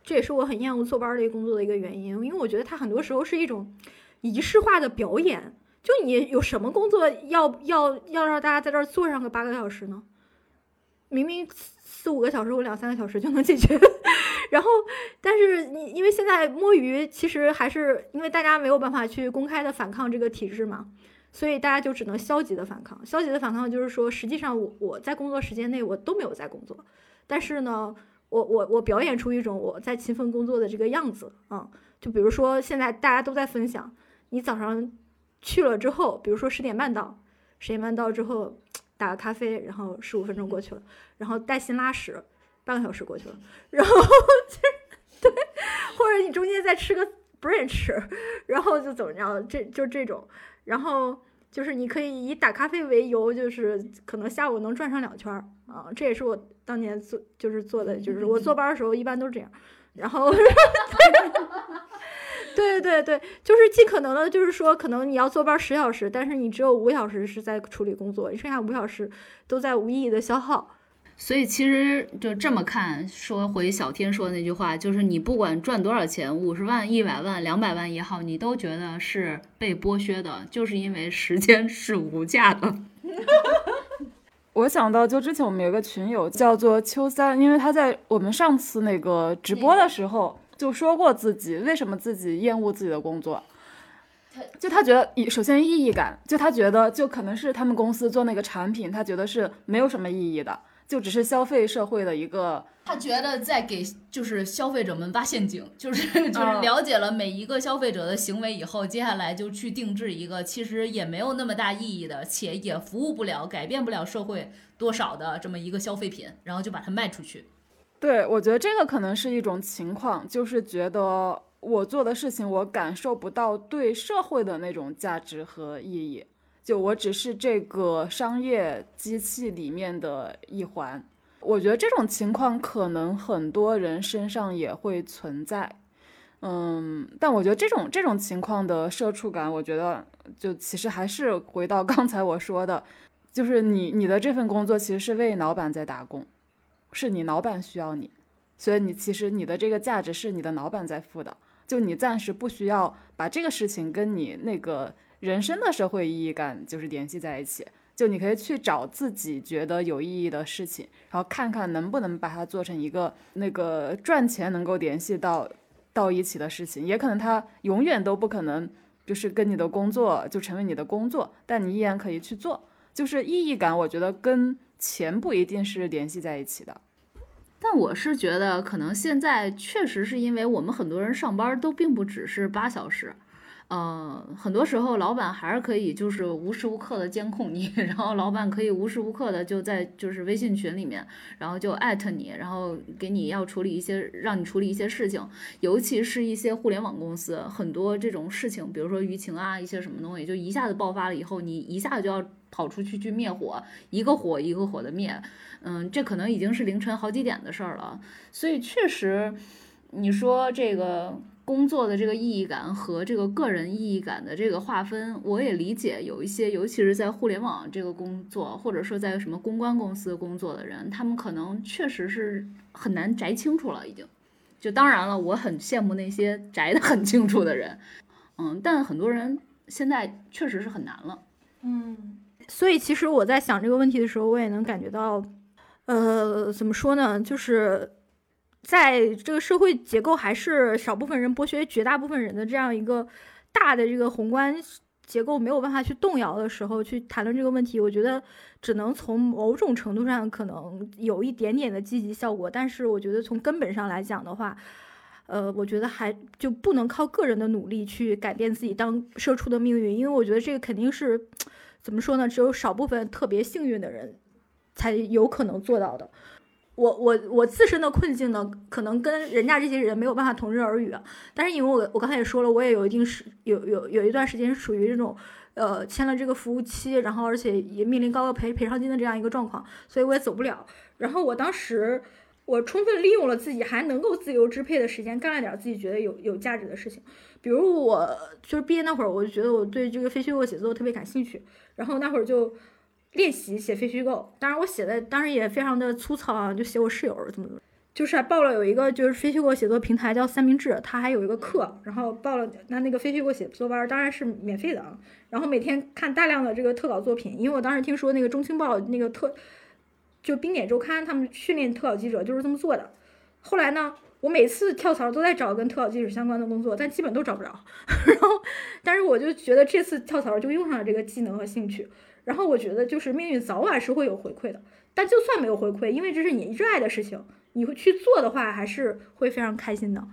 这也是我很厌恶坐班儿这个工作的一个原因，因为我觉得它很多时候是一种仪式化的表演。就你有什么工作要要要让大家在这儿坐上个八个小时呢？明明四五个小时或两三个小时就能解决，[laughs] 然后但是你因为现在摸鱼，其实还是因为大家没有办法去公开的反抗这个体制嘛，所以大家就只能消极的反抗。消极的反抗就是说，实际上我我在工作时间内我都没有在工作，但是呢。我我我表演出一种我在勤奋工作的这个样子啊，就比如说现在大家都在分享，你早上去了之后，比如说十点半到，十点半到之后打个咖啡，然后十五分钟过去了，然后带薪拉屎，半个小时过去了，然后 [laughs] 就对，或者你中间再吃个 brunch，然后就怎么着，这就这种，然后。就是你可以以打咖啡为由，就是可能下午能转上两圈儿啊，这也是我当年做就是做的，就是我坐班的时候一般都是这样，然后，[laughs] 对对对，就是尽可能的，就是说可能你要坐班十小时，但是你只有五小时是在处理工作，你剩下五小时都在无意义的消耗。所以其实就这么看，说回小天说的那句话，就是你不管赚多少钱，五十万、一百万、两百万也好，你都觉得是被剥削的，就是因为时间 [laughs] 是无价的。[laughs] 我想到，就之前我们有个群友叫做秋三，因为他在我们上次那个直播的时候就说过自己为什么自己厌恶自己的工作，就他觉得首先意义感，就他觉得就可能是他们公司做那个产品，他觉得是没有什么意义的。就只是消费社会的一个，他觉得在给就是消费者们挖陷阱，[laughs] 就是就是了解了每一个消费者的行为以后，接下来就去定制一个其实也没有那么大意义的，且也服务不了、改变不了社会多少的这么一个消费品，然后就把它卖出去。对，我觉得这个可能是一种情况，就是觉得我做的事情我感受不到对社会的那种价值和意义。就我只是这个商业机器里面的一环，我觉得这种情况可能很多人身上也会存在，嗯，但我觉得这种这种情况的社畜感，我觉得就其实还是回到刚才我说的，就是你你的这份工作其实是为老板在打工，是你老板需要你，所以你其实你的这个价值是你的老板在付的，就你暂时不需要把这个事情跟你那个。人生的社会意义感就是联系在一起，就你可以去找自己觉得有意义的事情，然后看看能不能把它做成一个那个赚钱能够联系到到一起的事情。也可能它永远都不可能就是跟你的工作就成为你的工作，但你依然可以去做。就是意义感，我觉得跟钱不一定是联系在一起的。但我是觉得，可能现在确实是因为我们很多人上班都并不只是八小时。呃，很多时候老板还是可以就是无时无刻的监控你，[laughs] 然后老板可以无时无刻的就在就是微信群里面，然后就艾特你，然后给你要处理一些让你处理一些事情，尤其是一些互联网公司，很多这种事情，比如说舆情啊一些什么东西，就一下子爆发了以后，你一下子就要跑出去去灭火，一个火一个火的灭，嗯，这可能已经是凌晨好几点的事儿了，所以确实，你说这个。工作的这个意义感和这个个人意义感的这个划分，我也理解。有一些，尤其是在互联网这个工作，或者说在什么公关公司工作的人，他们可能确实是很难摘清楚了。已经，就当然了，我很羡慕那些摘得很清楚的人，嗯，但很多人现在确实是很难了。嗯，所以其实我在想这个问题的时候，我也能感觉到，呃，怎么说呢，就是。在这个社会结构还是少部分人剥削绝大部分人的这样一个大的这个宏观结构没有办法去动摇的时候，去谈论这个问题，我觉得只能从某种程度上可能有一点点的积极效果。但是我觉得从根本上来讲的话，呃，我觉得还就不能靠个人的努力去改变自己当社畜的命运，因为我觉得这个肯定是怎么说呢？只有少部分特别幸运的人才有可能做到的。我我我自身的困境呢，可能跟人家这些人没有办法同日而语，但是因为我我刚才也说了，我也有一定时有有有一段时间是属于这种，呃，签了这个服务期，然后而且也面临高额赔赔偿金的这样一个状况，所以我也走不了。然后我当时我充分利用了自己还能够自由支配的时间，干了点自己觉得有有价值的事情，比如我就是毕业那会儿，我就觉得我对这个非虚构写作特别感兴趣，然后那会儿就。练习写非虚构。当然我写的当时也非常的粗糙啊，就写我室友怎么怎么。就是还报了有一个就是非虚构写作平台叫三明治，它还有一个课，然后报了那那个非虚构写作班，当然是免费的啊。然后每天看大量的这个特稿作品，因为我当时听说那个中青报那个特就冰点周刊他们训练特稿记者就是这么做的。后来呢，我每次跳槽都在找跟特稿记者相关的工作，但基本都找不着。[laughs] 然后，但是我就觉得这次跳槽就用上了这个技能和兴趣。然后我觉得就是命运早晚是会有回馈的，但就算没有回馈，因为这是你热爱的事情。你会去做的话，还是会非常开心的。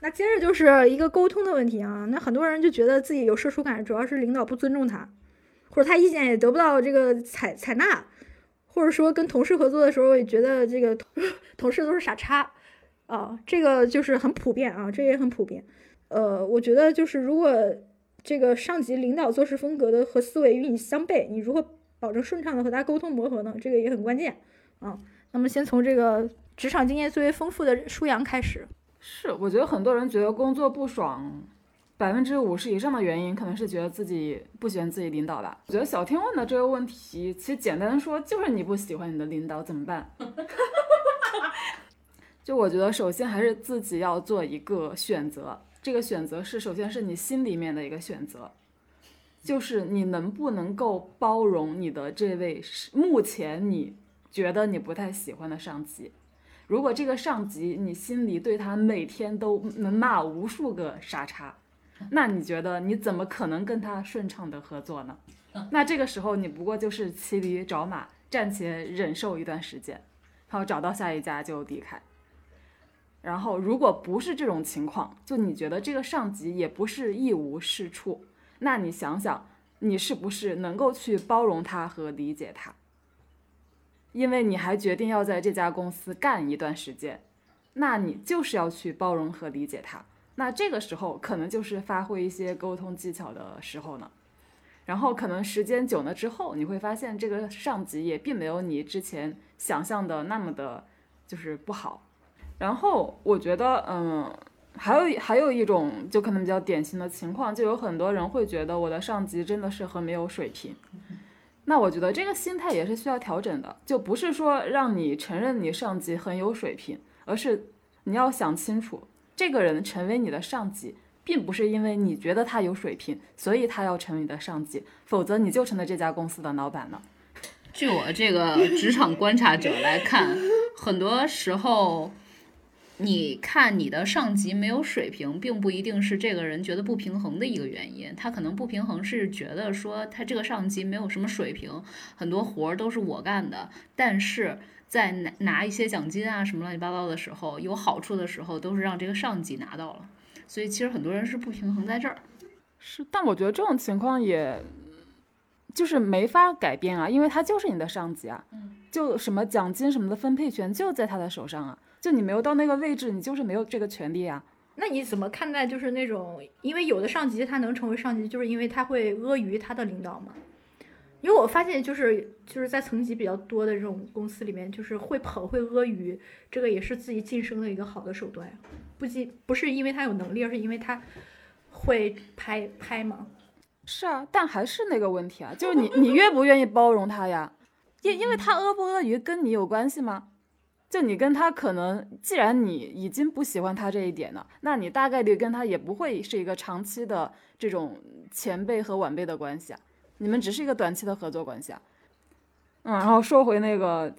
那接着就是一个沟通的问题啊。那很多人就觉得自己有社畜感，主要是领导不尊重他，或者他意见也得不到这个采采纳，或者说跟同事合作的时候也觉得这个同 [laughs] 事都是傻叉啊。这个就是很普遍啊，这也很普遍。呃，我觉得就是如果这个上级领导做事风格的和思维与你相悖，你如何保证顺畅的和他沟通磨合呢？这个也很关键啊。那么先从这个。职场经验最为丰富的舒阳开始，是我觉得很多人觉得工作不爽，百分之五十以上的原因可能是觉得自己不喜欢自己领导吧。我觉得小天问的这个问题，其实简单说就是你不喜欢你的领导怎么办？[laughs] 就我觉得首先还是自己要做一个选择，这个选择是首先是你心里面的一个选择，就是你能不能够包容你的这位目前你觉得你不太喜欢的上级。如果这个上级你心里对他每天都能骂无数个傻叉，那你觉得你怎么可能跟他顺畅的合作呢？那这个时候你不过就是骑驴找马，暂且忍受一段时间，然后找到下一家就离开。然后如果不是这种情况，就你觉得这个上级也不是一无是处，那你想想，你是不是能够去包容他和理解他？因为你还决定要在这家公司干一段时间，那你就是要去包容和理解他。那这个时候可能就是发挥一些沟通技巧的时候呢。然后可能时间久了之后，你会发现这个上级也并没有你之前想象的那么的，就是不好。然后我觉得，嗯，还有还有一种就可能比较典型的情况，就有很多人会觉得我的上级真的是很没有水平。那我觉得这个心态也是需要调整的，就不是说让你承认你上级很有水平，而是你要想清楚，这个人成为你的上级，并不是因为你觉得他有水平，所以他要成为你的上级，否则你就成了这家公司的老板了。据我这个职场观察者来看，很多时候。你看，你的上级没有水平，并不一定是这个人觉得不平衡的一个原因。他可能不平衡是觉得说他这个上级没有什么水平，很多活儿都是我干的。但是在拿拿一些奖金啊什么乱七八糟的时候，有好处的时候，都是让这个上级拿到了。所以其实很多人是不平衡在这儿。是，但我觉得这种情况也，就是没法改变啊，因为他就是你的上级啊。就什么奖金什么的分配权就在他的手上啊。就你没有到那个位置，你就是没有这个权利啊。那你怎么看待就是那种，因为有的上级他能成为上级，就是因为他会阿谀他的领导嘛？因为我发现就是就是在层级比较多的这种公司里面，就是会捧会阿谀，这个也是自己晋升的一个好的手段呀。不仅不是因为他有能力，而是因为他会拍拍嘛。是啊，但还是那个问题啊，就是你你愿不愿意包容他呀？因因为他阿不阿谀跟你有关系吗？就你跟他可能，既然你已经不喜欢他这一点了，那你大概率跟他也不会是一个长期的这种前辈和晚辈的关系啊，你们只是一个短期的合作关系啊。嗯，然后说回那个，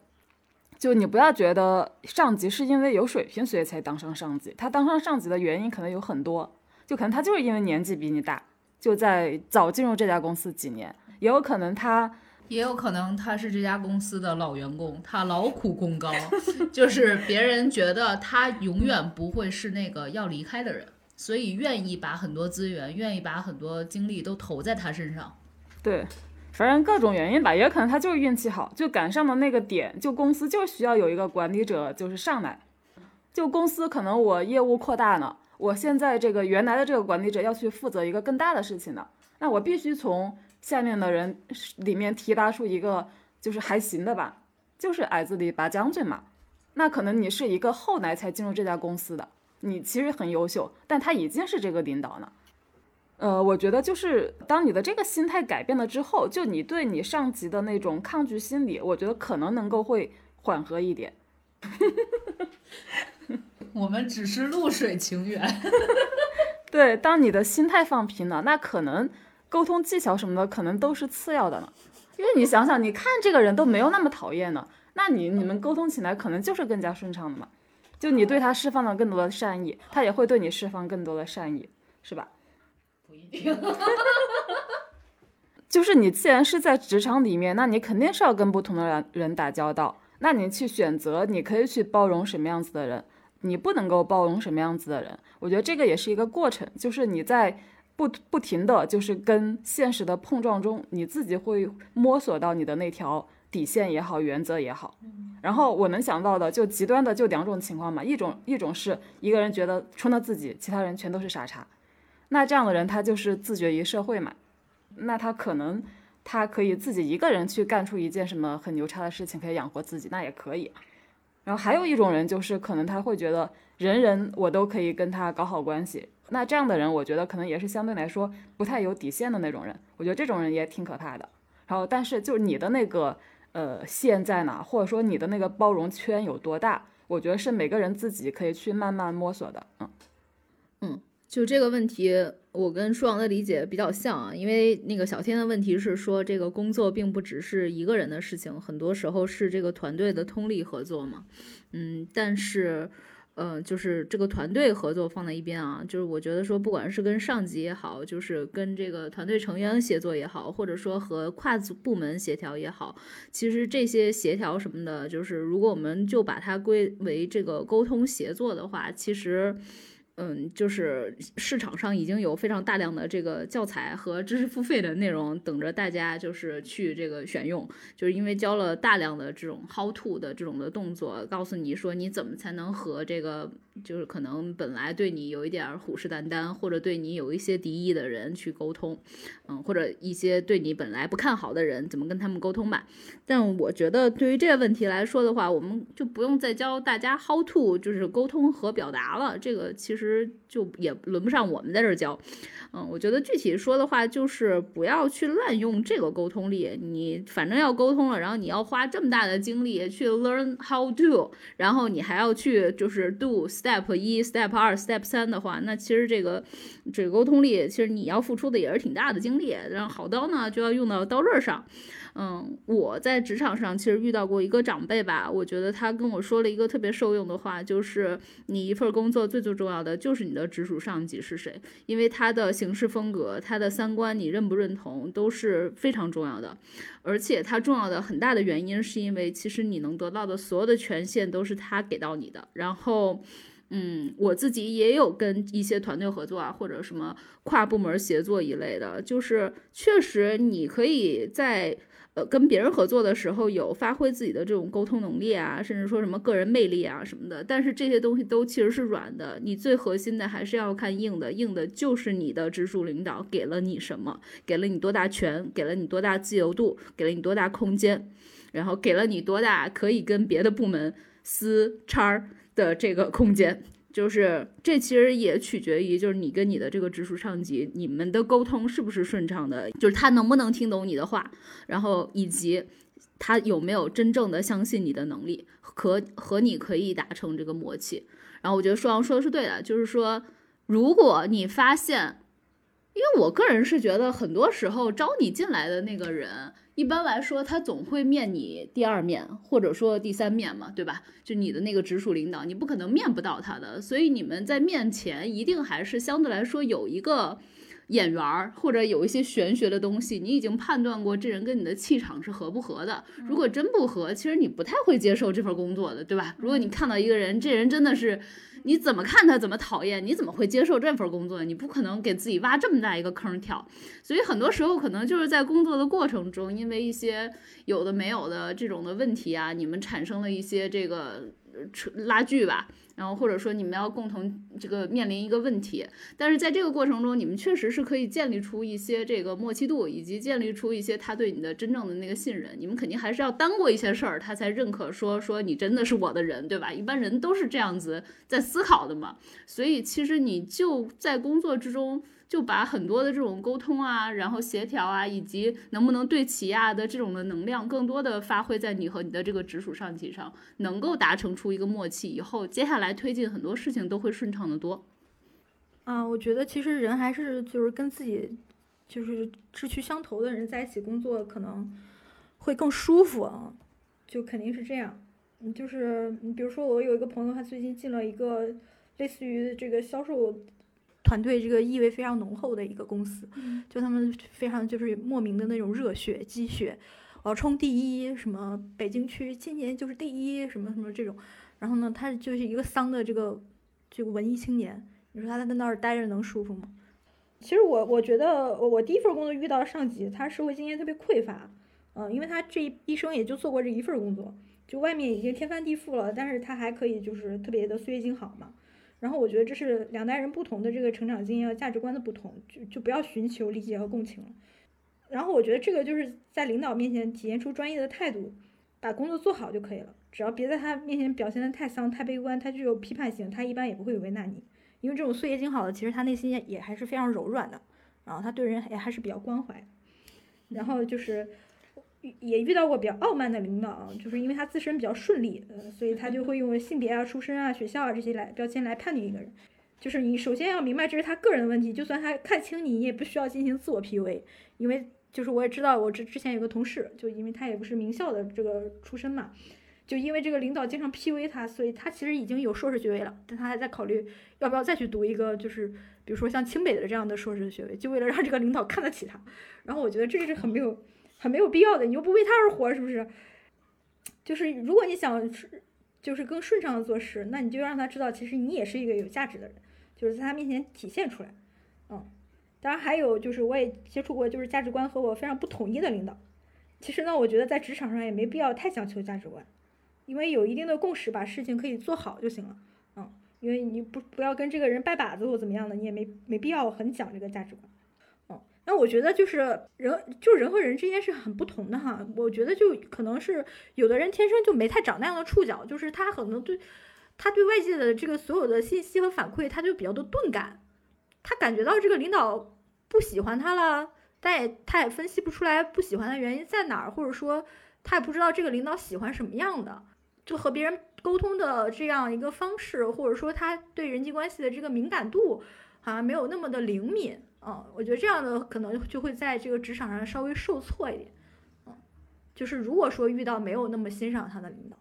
就你不要觉得上级是因为有水平所以才当上上级，他当上上级的原因可能有很多，就可能他就是因为年纪比你大，就在早进入这家公司几年，也有可能他。也有可能他是这家公司的老员工，他劳苦功高，[laughs] 就是别人觉得他永远不会是那个要离开的人，所以愿意把很多资源、愿意把很多精力都投在他身上。对，反正各种原因吧，也可能他就是运气好，就赶上了那个点，就公司就需要有一个管理者就是上来，就公司可能我业务扩大呢，我现在这个原来的这个管理者要去负责一个更大的事情呢，那我必须从。下面的人里面提拔出一个就是还行的吧，就是矮子里拔将军嘛。那可能你是一个后来才进入这家公司的，你其实很优秀，但他已经是这个领导了。呃，我觉得就是当你的这个心态改变了之后，就你对你上级的那种抗拒心理，我觉得可能能够会缓和一点。[laughs] 我们只是露水情缘。[laughs] 对，当你的心态放平了，那可能沟通技巧什么的可能都是次要的呢。因为你想想，你看这个人都没有那么讨厌呢，那你你们沟通起来可能就是更加顺畅的嘛。就你对他释放了更多的善意，他也会对你释放更多的善意，是吧？不一定。[laughs] 就是你既然是在职场里面，那你肯定是要跟不同的人人打交道。那你去选择，你可以去包容什么样子的人，你不能够包容什么样子的人。我觉得这个也是一个过程，就是你在不不停的就是跟现实的碰撞中，你自己会摸索到你的那条底线也好，原则也好。然后我能想到的就极端的就两种情况嘛，一种一种是一个人觉得除了自己，其他人全都是傻叉，那这样的人他就是自绝于社会嘛，那他可能他可以自己一个人去干出一件什么很牛叉的事情，可以养活自己，那也可以。然后还有一种人就是可能他会觉得人人我都可以跟他搞好关系，那这样的人我觉得可能也是相对来说不太有底线的那种人，我觉得这种人也挺可怕的。然后但是就是你的那个。呃，线在哪，或者说你的那个包容圈有多大？我觉得是每个人自己可以去慢慢摸索的。嗯嗯，就这个问题，我跟舒阳的理解比较像啊，因为那个小天的问题是说，这个工作并不只是一个人的事情，很多时候是这个团队的通力合作嘛。嗯，但是。嗯，就是这个团队合作放在一边啊，就是我觉得说，不管是跟上级也好，就是跟这个团队成员协作也好，或者说和跨组部门协调也好，其实这些协调什么的，就是如果我们就把它归为这个沟通协作的话，其实。嗯，就是市场上已经有非常大量的这个教材和知识付费的内容等着大家，就是去这个选用。就是因为教了大量的这种 how to 的这种的动作，告诉你说你怎么才能和这个就是可能本来对你有一点虎视眈眈，或者对你有一些敌意的人去沟通，嗯，或者一些对你本来不看好的人，怎么跟他们沟通吧。但我觉得对于这个问题来说的话，我们就不用再教大家 how to 就是沟通和表达了。这个其实。就也轮不上我们在这儿教，嗯，我觉得具体说的话就是不要去滥用这个沟通力。你反正要沟通了，然后你要花这么大的精力去 learn how to，然后你还要去就是 do step 一、step 二、step 三的话，那其实这个这个沟通力，其实你要付出的也是挺大的精力。然后好刀呢，就要用到刀刃上。嗯，我在职场上其实遇到过一个长辈吧，我觉得他跟我说了一个特别受用的话，就是你一份工作最最重要的就是你的直属上级是谁，因为他的行事风格、他的三观你认不认同都是非常重要的，而且他重要的很大的原因是因为其实你能得到的所有的权限都是他给到你的。然后，嗯，我自己也有跟一些团队合作啊，或者什么跨部门协作一类的，就是确实你可以在。呃，跟别人合作的时候有发挥自己的这种沟通能力啊，甚至说什么个人魅力啊什么的，但是这些东西都其实是软的，你最核心的还是要看硬的，硬的就是你的直属领导给了你什么，给了你多大权，给了你多大自由度，给了你多大空间，然后给了你多大可以跟别的部门撕叉的这个空间。就是这其实也取决于，就是你跟你的这个直属上级，你们的沟通是不是顺畅的，就是他能不能听懂你的话，然后以及他有没有真正的相信你的能力和和你可以达成这个默契。然后我觉得舒阳说的是对的，就是说，如果你发现，因为我个人是觉得很多时候招你进来的那个人。一般来说，他总会面你第二面，或者说第三面嘛，对吧？就你的那个直属领导，你不可能面不到他的，所以你们在面前一定还是相对来说有一个眼缘儿，或者有一些玄学的东西，你已经判断过这人跟你的气场是合不合的。如果真不合，其实你不太会接受这份工作的，对吧？如果你看到一个人，这人真的是。你怎么看他怎么讨厌，你怎么会接受这份工作？你不可能给自己挖这么大一个坑跳，所以很多时候可能就是在工作的过程中，因为一些有的没有的这种的问题啊，你们产生了一些这个拉锯吧。然后或者说你们要共同这个面临一个问题，但是在这个过程中，你们确实是可以建立出一些这个默契度，以及建立出一些他对你的真正的那个信任。你们肯定还是要担过一些事儿，他才认可说说你真的是我的人，对吧？一般人都是这样子在思考的嘛。所以其实你就在工作之中。就把很多的这种沟通啊，然后协调啊，以及能不能对齐啊的这种的能量，更多的发挥在你和你的这个直属上级上，能够达成出一个默契，以后接下来推进很多事情都会顺畅的多。啊，我觉得其实人还是就是跟自己就是志趣相投的人在一起工作，可能会更舒服啊，就肯定是这样。就是比如说我有一个朋友，他最近进了一个类似于这个销售。团队这个意味非常浓厚的一个公司，就他们非常就是莫名的那种热血积雪，我要冲第一，什么北京区今年就是第一，什么什么这种。然后呢，他就是一个丧的这个这个文艺青年，你说他在那儿待着能舒服吗？其实我我觉得我第一份工作遇到上级，他社会经验特别匮乏，嗯，因为他这一生也就做过这一份工作，就外面已经天翻地覆了，但是他还可以就是特别的岁月静好嘛。然后我觉得这是两代人不同的这个成长经验和价值观的不同，就就不要寻求理解和共情了。然后我觉得这个就是在领导面前体现出专业的态度，把工作做好就可以了。只要别在他面前表现的太丧、太悲观、太具有批判性，他一般也不会为难你。因为这种岁月静好的，其实他内心也还是非常柔软的，然后他对人也还是比较关怀。然后就是。也遇到过比较傲慢的领导啊，就是因为他自身比较顺利，呃，所以他就会用性别啊、出身啊、学校啊这些来标签来判定一个人。就是你首先要明白这是他个人的问题，就算他看清你，你也不需要进行自我 PUA，因为就是我也知道，我之之前有个同事，就因为他也不是名校的这个出身嘛，就因为这个领导经常 PUA 他，所以他其实已经有硕士学位了，但他还在考虑要不要再去读一个，就是比如说像清北的这样的硕士学位，就为了让这个领导看得起他。然后我觉得这是很没有。很没有必要的，你又不为他而活，是不是？就是如果你想就是更顺畅的做事，那你就让他知道，其实你也是一个有价值的人，就是在他面前体现出来。嗯，当然还有就是我也接触过，就是价值观和我非常不统一的领导。其实呢，我觉得在职场上也没必要太讲求价值观，因为有一定的共识，把事情可以做好就行了。嗯，因为你不不要跟这个人拜把子或怎么样的，你也没没必要很讲这个价值观。那我觉得就是人，就人和人之间是很不同的哈。我觉得就可能是有的人天生就没太长那样的触角，就是他可能对，他对外界的这个所有的信息和反馈，他就比较多钝感。他感觉到这个领导不喜欢他了，但也他也分析不出来不喜欢的原因在哪儿，或者说他也不知道这个领导喜欢什么样的，就和别人沟通的这样一个方式，或者说他对人际关系的这个敏感度好像没有那么的灵敏。嗯，我觉得这样的可能就会在这个职场上稍微受挫一点。嗯，就是如果说遇到没有那么欣赏他的领导，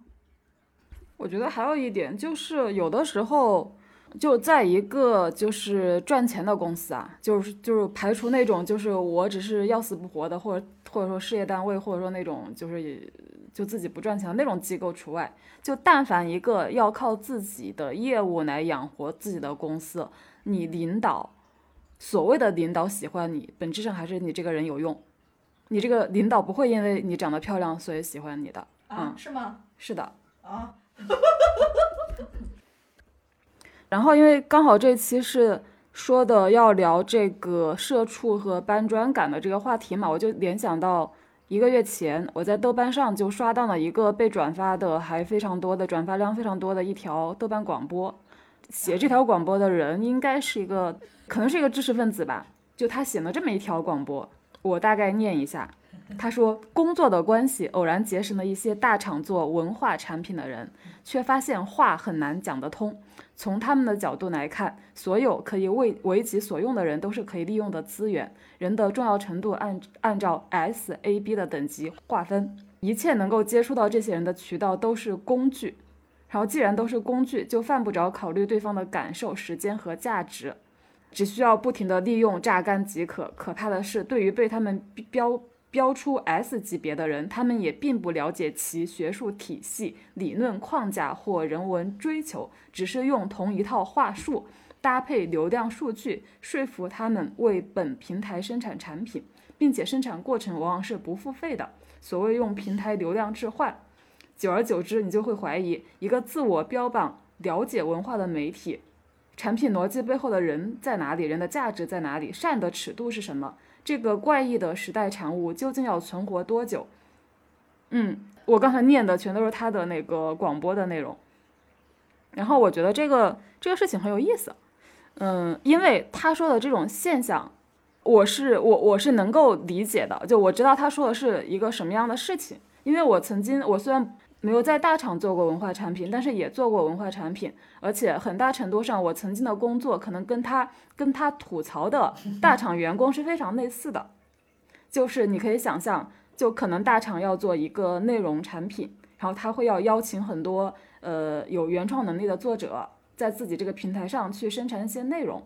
我觉得还有一点就是有的时候就在一个就是赚钱的公司啊，就是就是排除那种就是我只是要死不活的，或者或者说事业单位，或者说那种就是就自己不赚钱的那种机构除外。就但凡一个要靠自己的业务来养活自己的公司，你领导。所谓的领导喜欢你，本质上还是你这个人有用。你这个领导不会因为你长得漂亮所以喜欢你的。啊，是吗？是的。啊。[laughs] 然后，因为刚好这期是说的要聊这个社畜和搬砖感的这个话题嘛，我就联想到一个月前我在豆瓣上就刷到了一个被转发的还非常多的转发量非常多的一条豆瓣广播。写这条广播的人应该是一个，可能是一个知识分子吧。就他写了这么一条广播，我大概念一下。他说：工作的关系，偶然结识了一些大厂做文化产品的人，却发现话很难讲得通。从他们的角度来看，所有可以为为己所用的人都是可以利用的资源。人的重要程度按按照 S A B 的等级划分，一切能够接触到这些人的渠道都是工具。然后，既然都是工具，就犯不着考虑对方的感受、时间和价值，只需要不停的利用榨干即可。可怕的是，对于被他们标标出 S 级别的人，他们也并不了解其学术体系、理论框架或人文追求，只是用同一套话术搭配流量数据，说服他们为本平台生产产品，并且生产过程往往是不付费的。所谓用平台流量置换。久而久之，你就会怀疑，一个自我标榜了解文化的媒体，产品逻辑背后的人在哪里，人的价值在哪里，善的尺度是什么？这个怪异的时代产物究竟要存活多久？嗯，我刚才念的全都是他的那个广播的内容，然后我觉得这个这个事情很有意思，嗯，因为他说的这种现象，我是我我是能够理解的，就我知道他说的是一个什么样的事情，因为我曾经我虽然没有在大厂做过文化产品，但是也做过文化产品，而且很大程度上我曾经的工作可能跟他跟他吐槽的 [laughs] 大厂员工是非常类似的，就是你可以想象。就可能大厂要做一个内容产品，然后他会要邀请很多呃有原创能力的作者，在自己这个平台上去生产一些内容。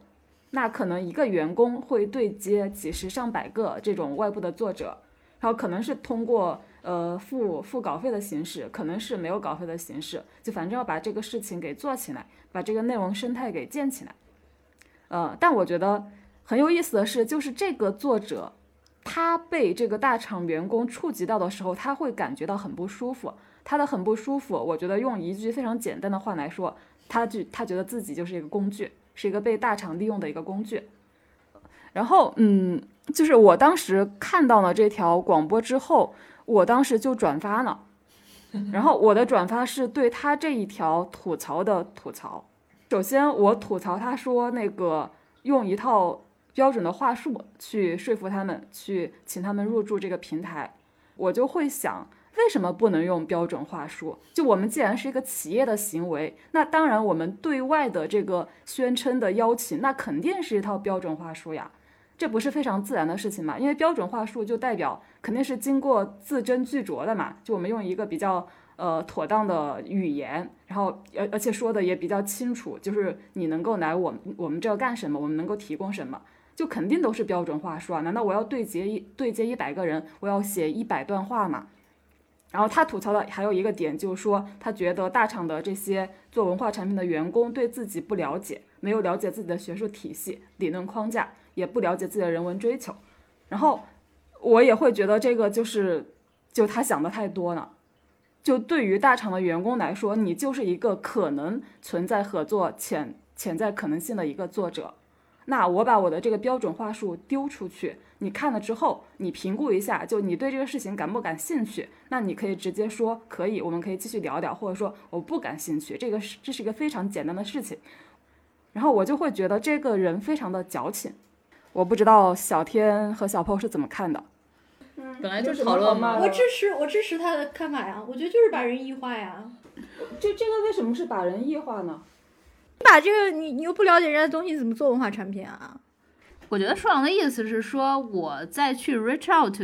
那可能一个员工会对接几十上百个这种外部的作者，然后可能是通过呃付付稿费的形式，可能是没有稿费的形式，就反正要把这个事情给做起来，把这个内容生态给建起来。呃，但我觉得很有意思的是，就是这个作者。他被这个大厂员工触及到的时候，他会感觉到很不舒服。他的很不舒服，我觉得用一句非常简单的话来说，他就他觉得自己就是一个工具，是一个被大厂利用的一个工具。然后，嗯，就是我当时看到了这条广播之后，我当时就转发了。然后我的转发是对他这一条吐槽的吐槽。首先，我吐槽他说那个用一套。标准的话术去说服他们，去请他们入驻这个平台，我就会想，为什么不能用标准话术？就我们既然是一个企业的行为，那当然我们对外的这个宣称的邀请，那肯定是一套标准话术呀，这不是非常自然的事情嘛？因为标准话术就代表肯定是经过字斟句酌的嘛，就我们用一个比较呃妥当的语言，然后而而且说的也比较清楚，就是你能够来我们我们这干什么，我们能够提供什么。就肯定都是标准话术啊？难道我要对接一对接一百个人，我要写一百段话吗？然后他吐槽的还有一个点，就是说他觉得大厂的这些做文化产品的员工对自己不了解，没有了解自己的学术体系、理论框架，也不了解自己的人文追求。然后我也会觉得这个就是，就他想的太多了。就对于大厂的员工来说，你就是一个可能存在合作潜潜在可能性的一个作者。那我把我的这个标准话术丢出去，你看了之后，你评估一下，就你对这个事情感不感兴趣？那你可以直接说可以，我们可以继续聊聊，或者说我不感兴趣，这个是这是一个非常简单的事情。然后我就会觉得这个人非常的矫情。我不知道小天和小泡是怎么看的。嗯，本来就讨论嘛。我支持，我支持他的看法呀。我觉得就是把人异化呀。这这个为什么是把人异化呢？你把这个你你又不了解人家东西，怎么做文化产品啊？我觉得舒阳的意思是说，我在去 reach out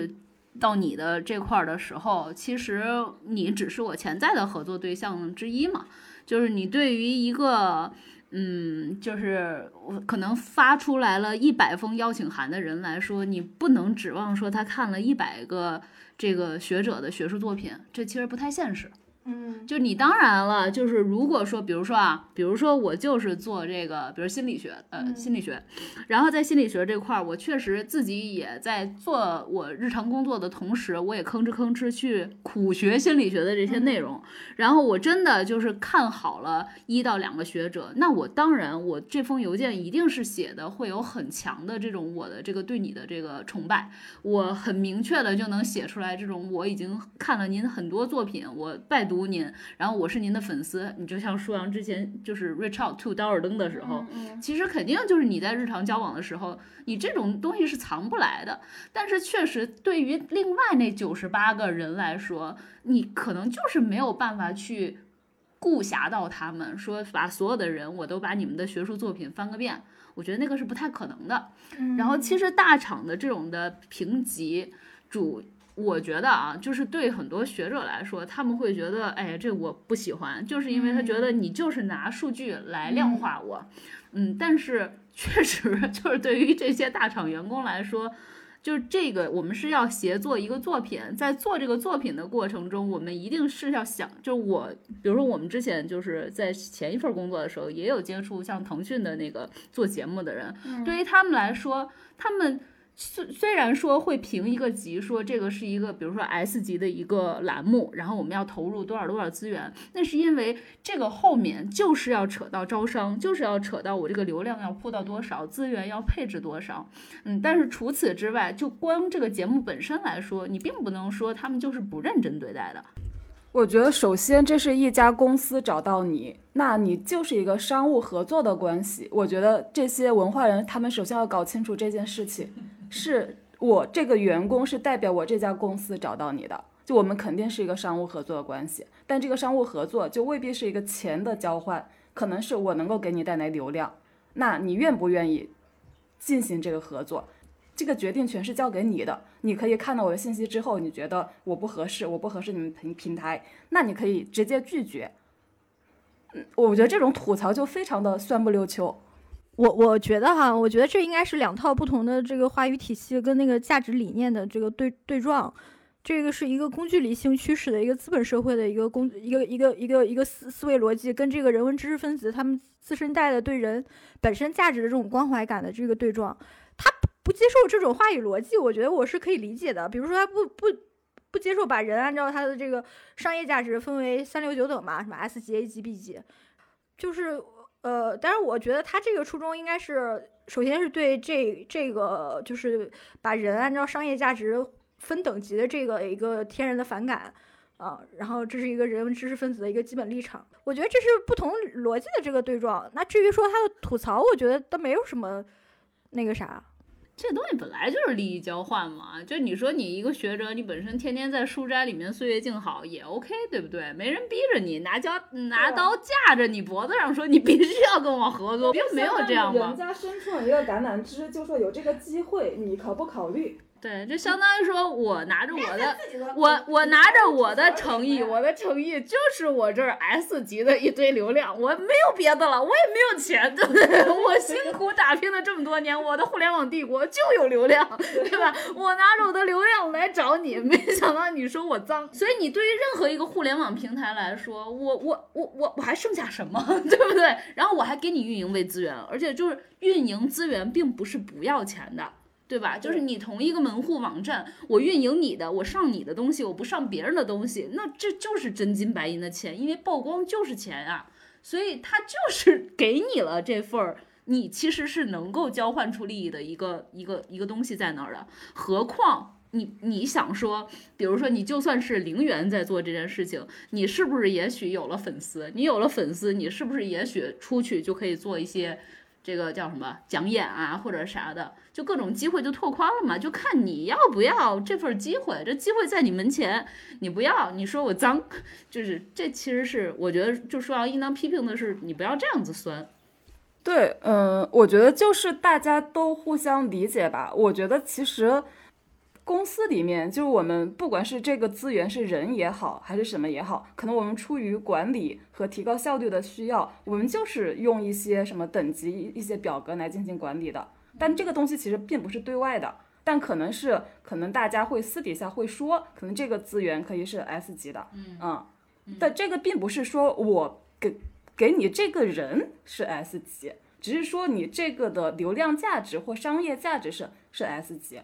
到你的这块儿的时候，其实你只是我潜在的合作对象之一嘛。就是你对于一个嗯，就是我可能发出来了一百封邀请函的人来说，你不能指望说他看了一百个这个学者的学术作品，这其实不太现实。嗯，就你当然了，就是如果说，比如说啊，比如说我就是做这个，比如心理学，呃，心理学，然后在心理学这块儿，我确实自己也在做我日常工作的同时，我也吭哧吭哧去苦学心理学的这些内容，然后我真的就是看好了一到两个学者，那我当然我这封邮件一定是写的会有很强的这种我的这个对你的这个崇拜，我很明确的就能写出来这种我已经看了您很多作品，我拜。读您，然后我是您的粉丝，你就像舒阳之前就是 reach out to 道尔登的时候，其实肯定就是你在日常交往的时候，你这种东西是藏不来的。但是确实对于另外那九十八个人来说，你可能就是没有办法去顾暇到他们，说把所有的人我都把你们的学术作品翻个遍，我觉得那个是不太可能的。然后其实大厂的这种的评级主。我觉得啊，就是对很多学者来说，他们会觉得，哎，这我不喜欢，就是因为他觉得你就是拿数据来量化我，嗯，但是确实 [laughs] 就是对于这些大厂员工来说，就是这个我们是要协作一个作品，在做这个作品的过程中，我们一定是要想，就我，比如说我们之前就是在前一份工作的时候，也有接触像腾讯的那个做节目的人，对于他们来说，他们。虽虽然说会评一个级，说这个是一个比如说 S 级的一个栏目，然后我们要投入多少多少资源，那是因为这个后面就是要扯到招商，就是要扯到我这个流量要铺到多少，资源要配置多少。嗯，但是除此之外，就光这个节目本身来说，你并不能说他们就是不认真对待的。我觉得首先这是一家公司找到你，那你就是一个商务合作的关系。我觉得这些文化人他们首先要搞清楚这件事情，是我这个员工是代表我这家公司找到你的，就我们肯定是一个商务合作的关系。但这个商务合作就未必是一个钱的交换，可能是我能够给你带来流量，那你愿不愿意进行这个合作？这个决定权是交给你的，你可以看到我的信息之后，你觉得我不合适，我不合适你们平平台，那你可以直接拒绝。嗯，我觉得这种吐槽就非常的酸不溜秋。我我觉得哈，我觉得这应该是两套不同的这个话语体系跟那个价值理念的这个对对撞。这个是一个工具理性驱使的一个资本社会的一个工一个一个一个一个思思维逻辑，跟这个人文知识分子他们自身带的对人本身价值的这种关怀感的这个对撞，他。不接受这种话语逻辑，我觉得我是可以理解的。比如说，他不不不接受把人按照他的这个商业价值分为三六九等嘛，什么 S 级、A 级、B 级，就是呃，但是我觉得他这个初衷应该是，首先是对这这个就是把人按照商业价值分等级的这个一个天然的反感啊，然后这是一个人文知识分子的一个基本立场。我觉得这是不同逻辑的这个对撞。那至于说他的吐槽，我觉得都没有什么那个啥。这东西本来就是利益交换嘛，就你说你一个学者，你本身天天在书斋里面岁月静好也 OK，对不对？没人逼着你拿刀拿刀架着你脖子上说你必须要跟我合作，并没有这样吗？人家伸出了一个橄榄枝，就说有这个机会，你考不考虑？对，就相当于说，我拿着我的，我我拿着我的诚意，我的诚意就是我这儿 S 级的一堆流量，我没有别的了，我也没有钱，对不对？我辛苦打拼了这么多年，我的互联网帝国就有流量，对吧？我拿着我的流量来找你，没想到你说我脏，所以你对于任何一个互联网平台来说，我我我我我还剩下什么，[laughs] 对不对？然后我还给你运营为资源，而且就是运营资源并不是不要钱的。对吧？就是你同一个门户网站，我运营你的，我上你的东西，我不上别人的东西，那这就是真金白银的钱，因为曝光就是钱啊，所以他就是 [laughs] 给你了这份儿，你其实是能够交换出利益的一个一个一个东西在那儿的。何况你你想说，比如说你就算是零元在做这件事情，你是不是也许有了粉丝？你有了粉丝，你是不是也许出去就可以做一些？这个叫什么讲演啊，或者啥的，就各种机会就拓宽了嘛，就看你要不要这份机会。这机会在你门前，你不要，你说我脏，[laughs] 就是这其实是我觉得，就说要应当批评的是，你不要这样子酸。对，嗯，我觉得就是大家都互相理解吧。我觉得其实。公司里面，就是我们不管是这个资源是人也好，还是什么也好，可能我们出于管理和提高效率的需要，我们就是用一些什么等级、一些表格来进行管理的。但这个东西其实并不是对外的，但可能是可能大家会私底下会说，可能这个资源可以是 S 级的，嗯，但这个并不是说我给给你这个人是 S 级，只是说你这个的流量价值或商业价值是是 S 级。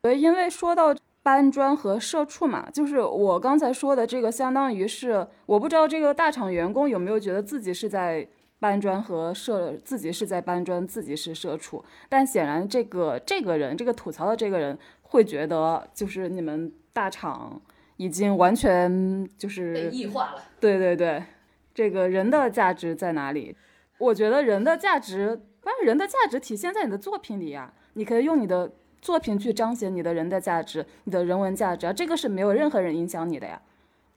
对，因为说到搬砖和社畜嘛，就是我刚才说的这个，相当于是我不知道这个大厂员工有没有觉得自己是在搬砖和社，自己是在搬砖，自己是社畜。但显然，这个这个人，这个吐槽的这个人会觉得，就是你们大厂已经完全就是被异化了。对对对，这个人的价值在哪里？我觉得人的价值，关键人的价值体现在你的作品里呀，你可以用你的。作品去彰显你的人的价值，你的人文价值啊，这个是没有任何人影响你的呀。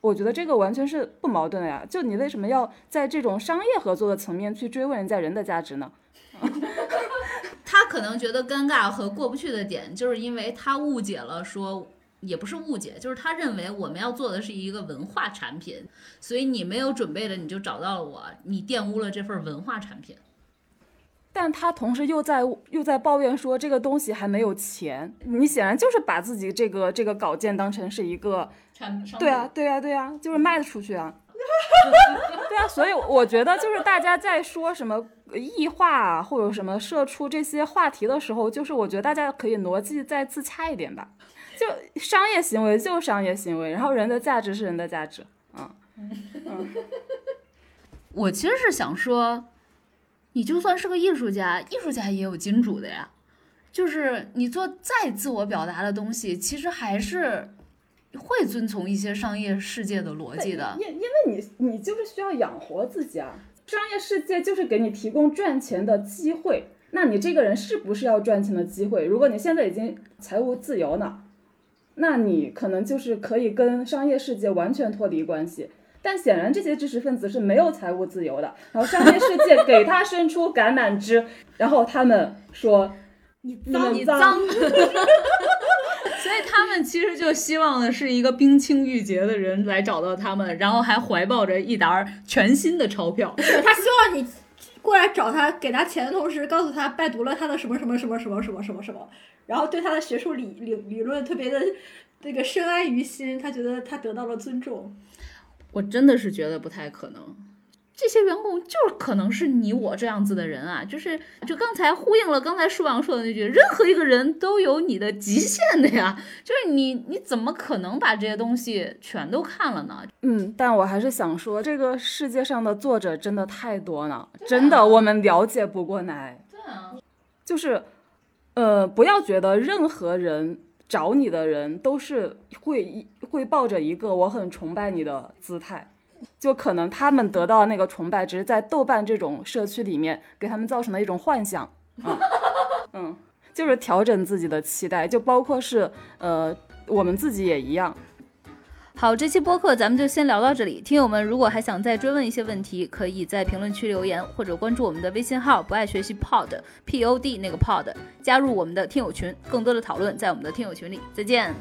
我觉得这个完全是不矛盾的呀。就你为什么要在这种商业合作的层面去追问人家人的价值呢？[laughs] 他可能觉得尴尬和过不去的点，就是因为他误解了，说也不是误解，就是他认为我们要做的是一个文化产品，所以你没有准备的你就找到了我，你玷污了这份文化产品。但他同时又在又在抱怨说这个东西还没有钱，你显然就是把自己这个这个稿件当成是一个产对啊对啊对啊，就是卖得出去啊。[laughs] 对啊，所以我觉得就是大家在说什么异化啊或者什么社畜这些话题的时候，就是我觉得大家可以逻辑再自洽一点吧。就商业行为就是商业行为，然后人的价值是人的价值，嗯嗯。[laughs] 我其实是想说，你就算是个艺术家，艺术家也有金主的呀。就是你做再自我表达的东西，其实还是会遵从一些商业世界的逻辑的。因因为你你就是需要养活自己啊，商业世界就是给你提供赚钱的机会。那你这个人是不是要赚钱的机会？如果你现在已经财务自由呢，那你可能就是可以跟商业世界完全脱离关系。但显然这些知识分子是没有财务自由的，然后商业世界给他伸出橄榄枝，然后他们说。你脏，你脏，[laughs] 所以他们其实就希望的是一个冰清玉洁的人来找到他们，然后还怀抱着一沓全新的钞票。他希望你过来找他，给他钱的同时，告诉他拜读了他的什么什么什么什么什么什么什么，然后对他的学术理理理论特别的那个深爱于心，他觉得他得到了尊重。我真的是觉得不太可能。这些员工就是可能是你我这样子的人啊，就是就刚才呼应了刚才舒阳说的那句，任何一个人都有你的极限的呀，就是你你怎么可能把这些东西全都看了呢？嗯，但我还是想说，这个世界上的作者真的太多了，真的我们了解不过来。对啊，就是，呃，不要觉得任何人找你的人都是会会抱着一个我很崇拜你的姿态。就可能他们得到那个崇拜，只是在豆瓣这种社区里面给他们造成的一种幻想啊，[laughs] 嗯，就是调整自己的期待，就包括是呃我们自己也一样。好，这期播客咱们就先聊到这里。听友们如果还想再追问一些问题，可以在评论区留言，或者关注我们的微信号“不爱学习 Pod P O D” 那个 Pod，加入我们的听友群，更多的讨论在我们的听友群里。再见。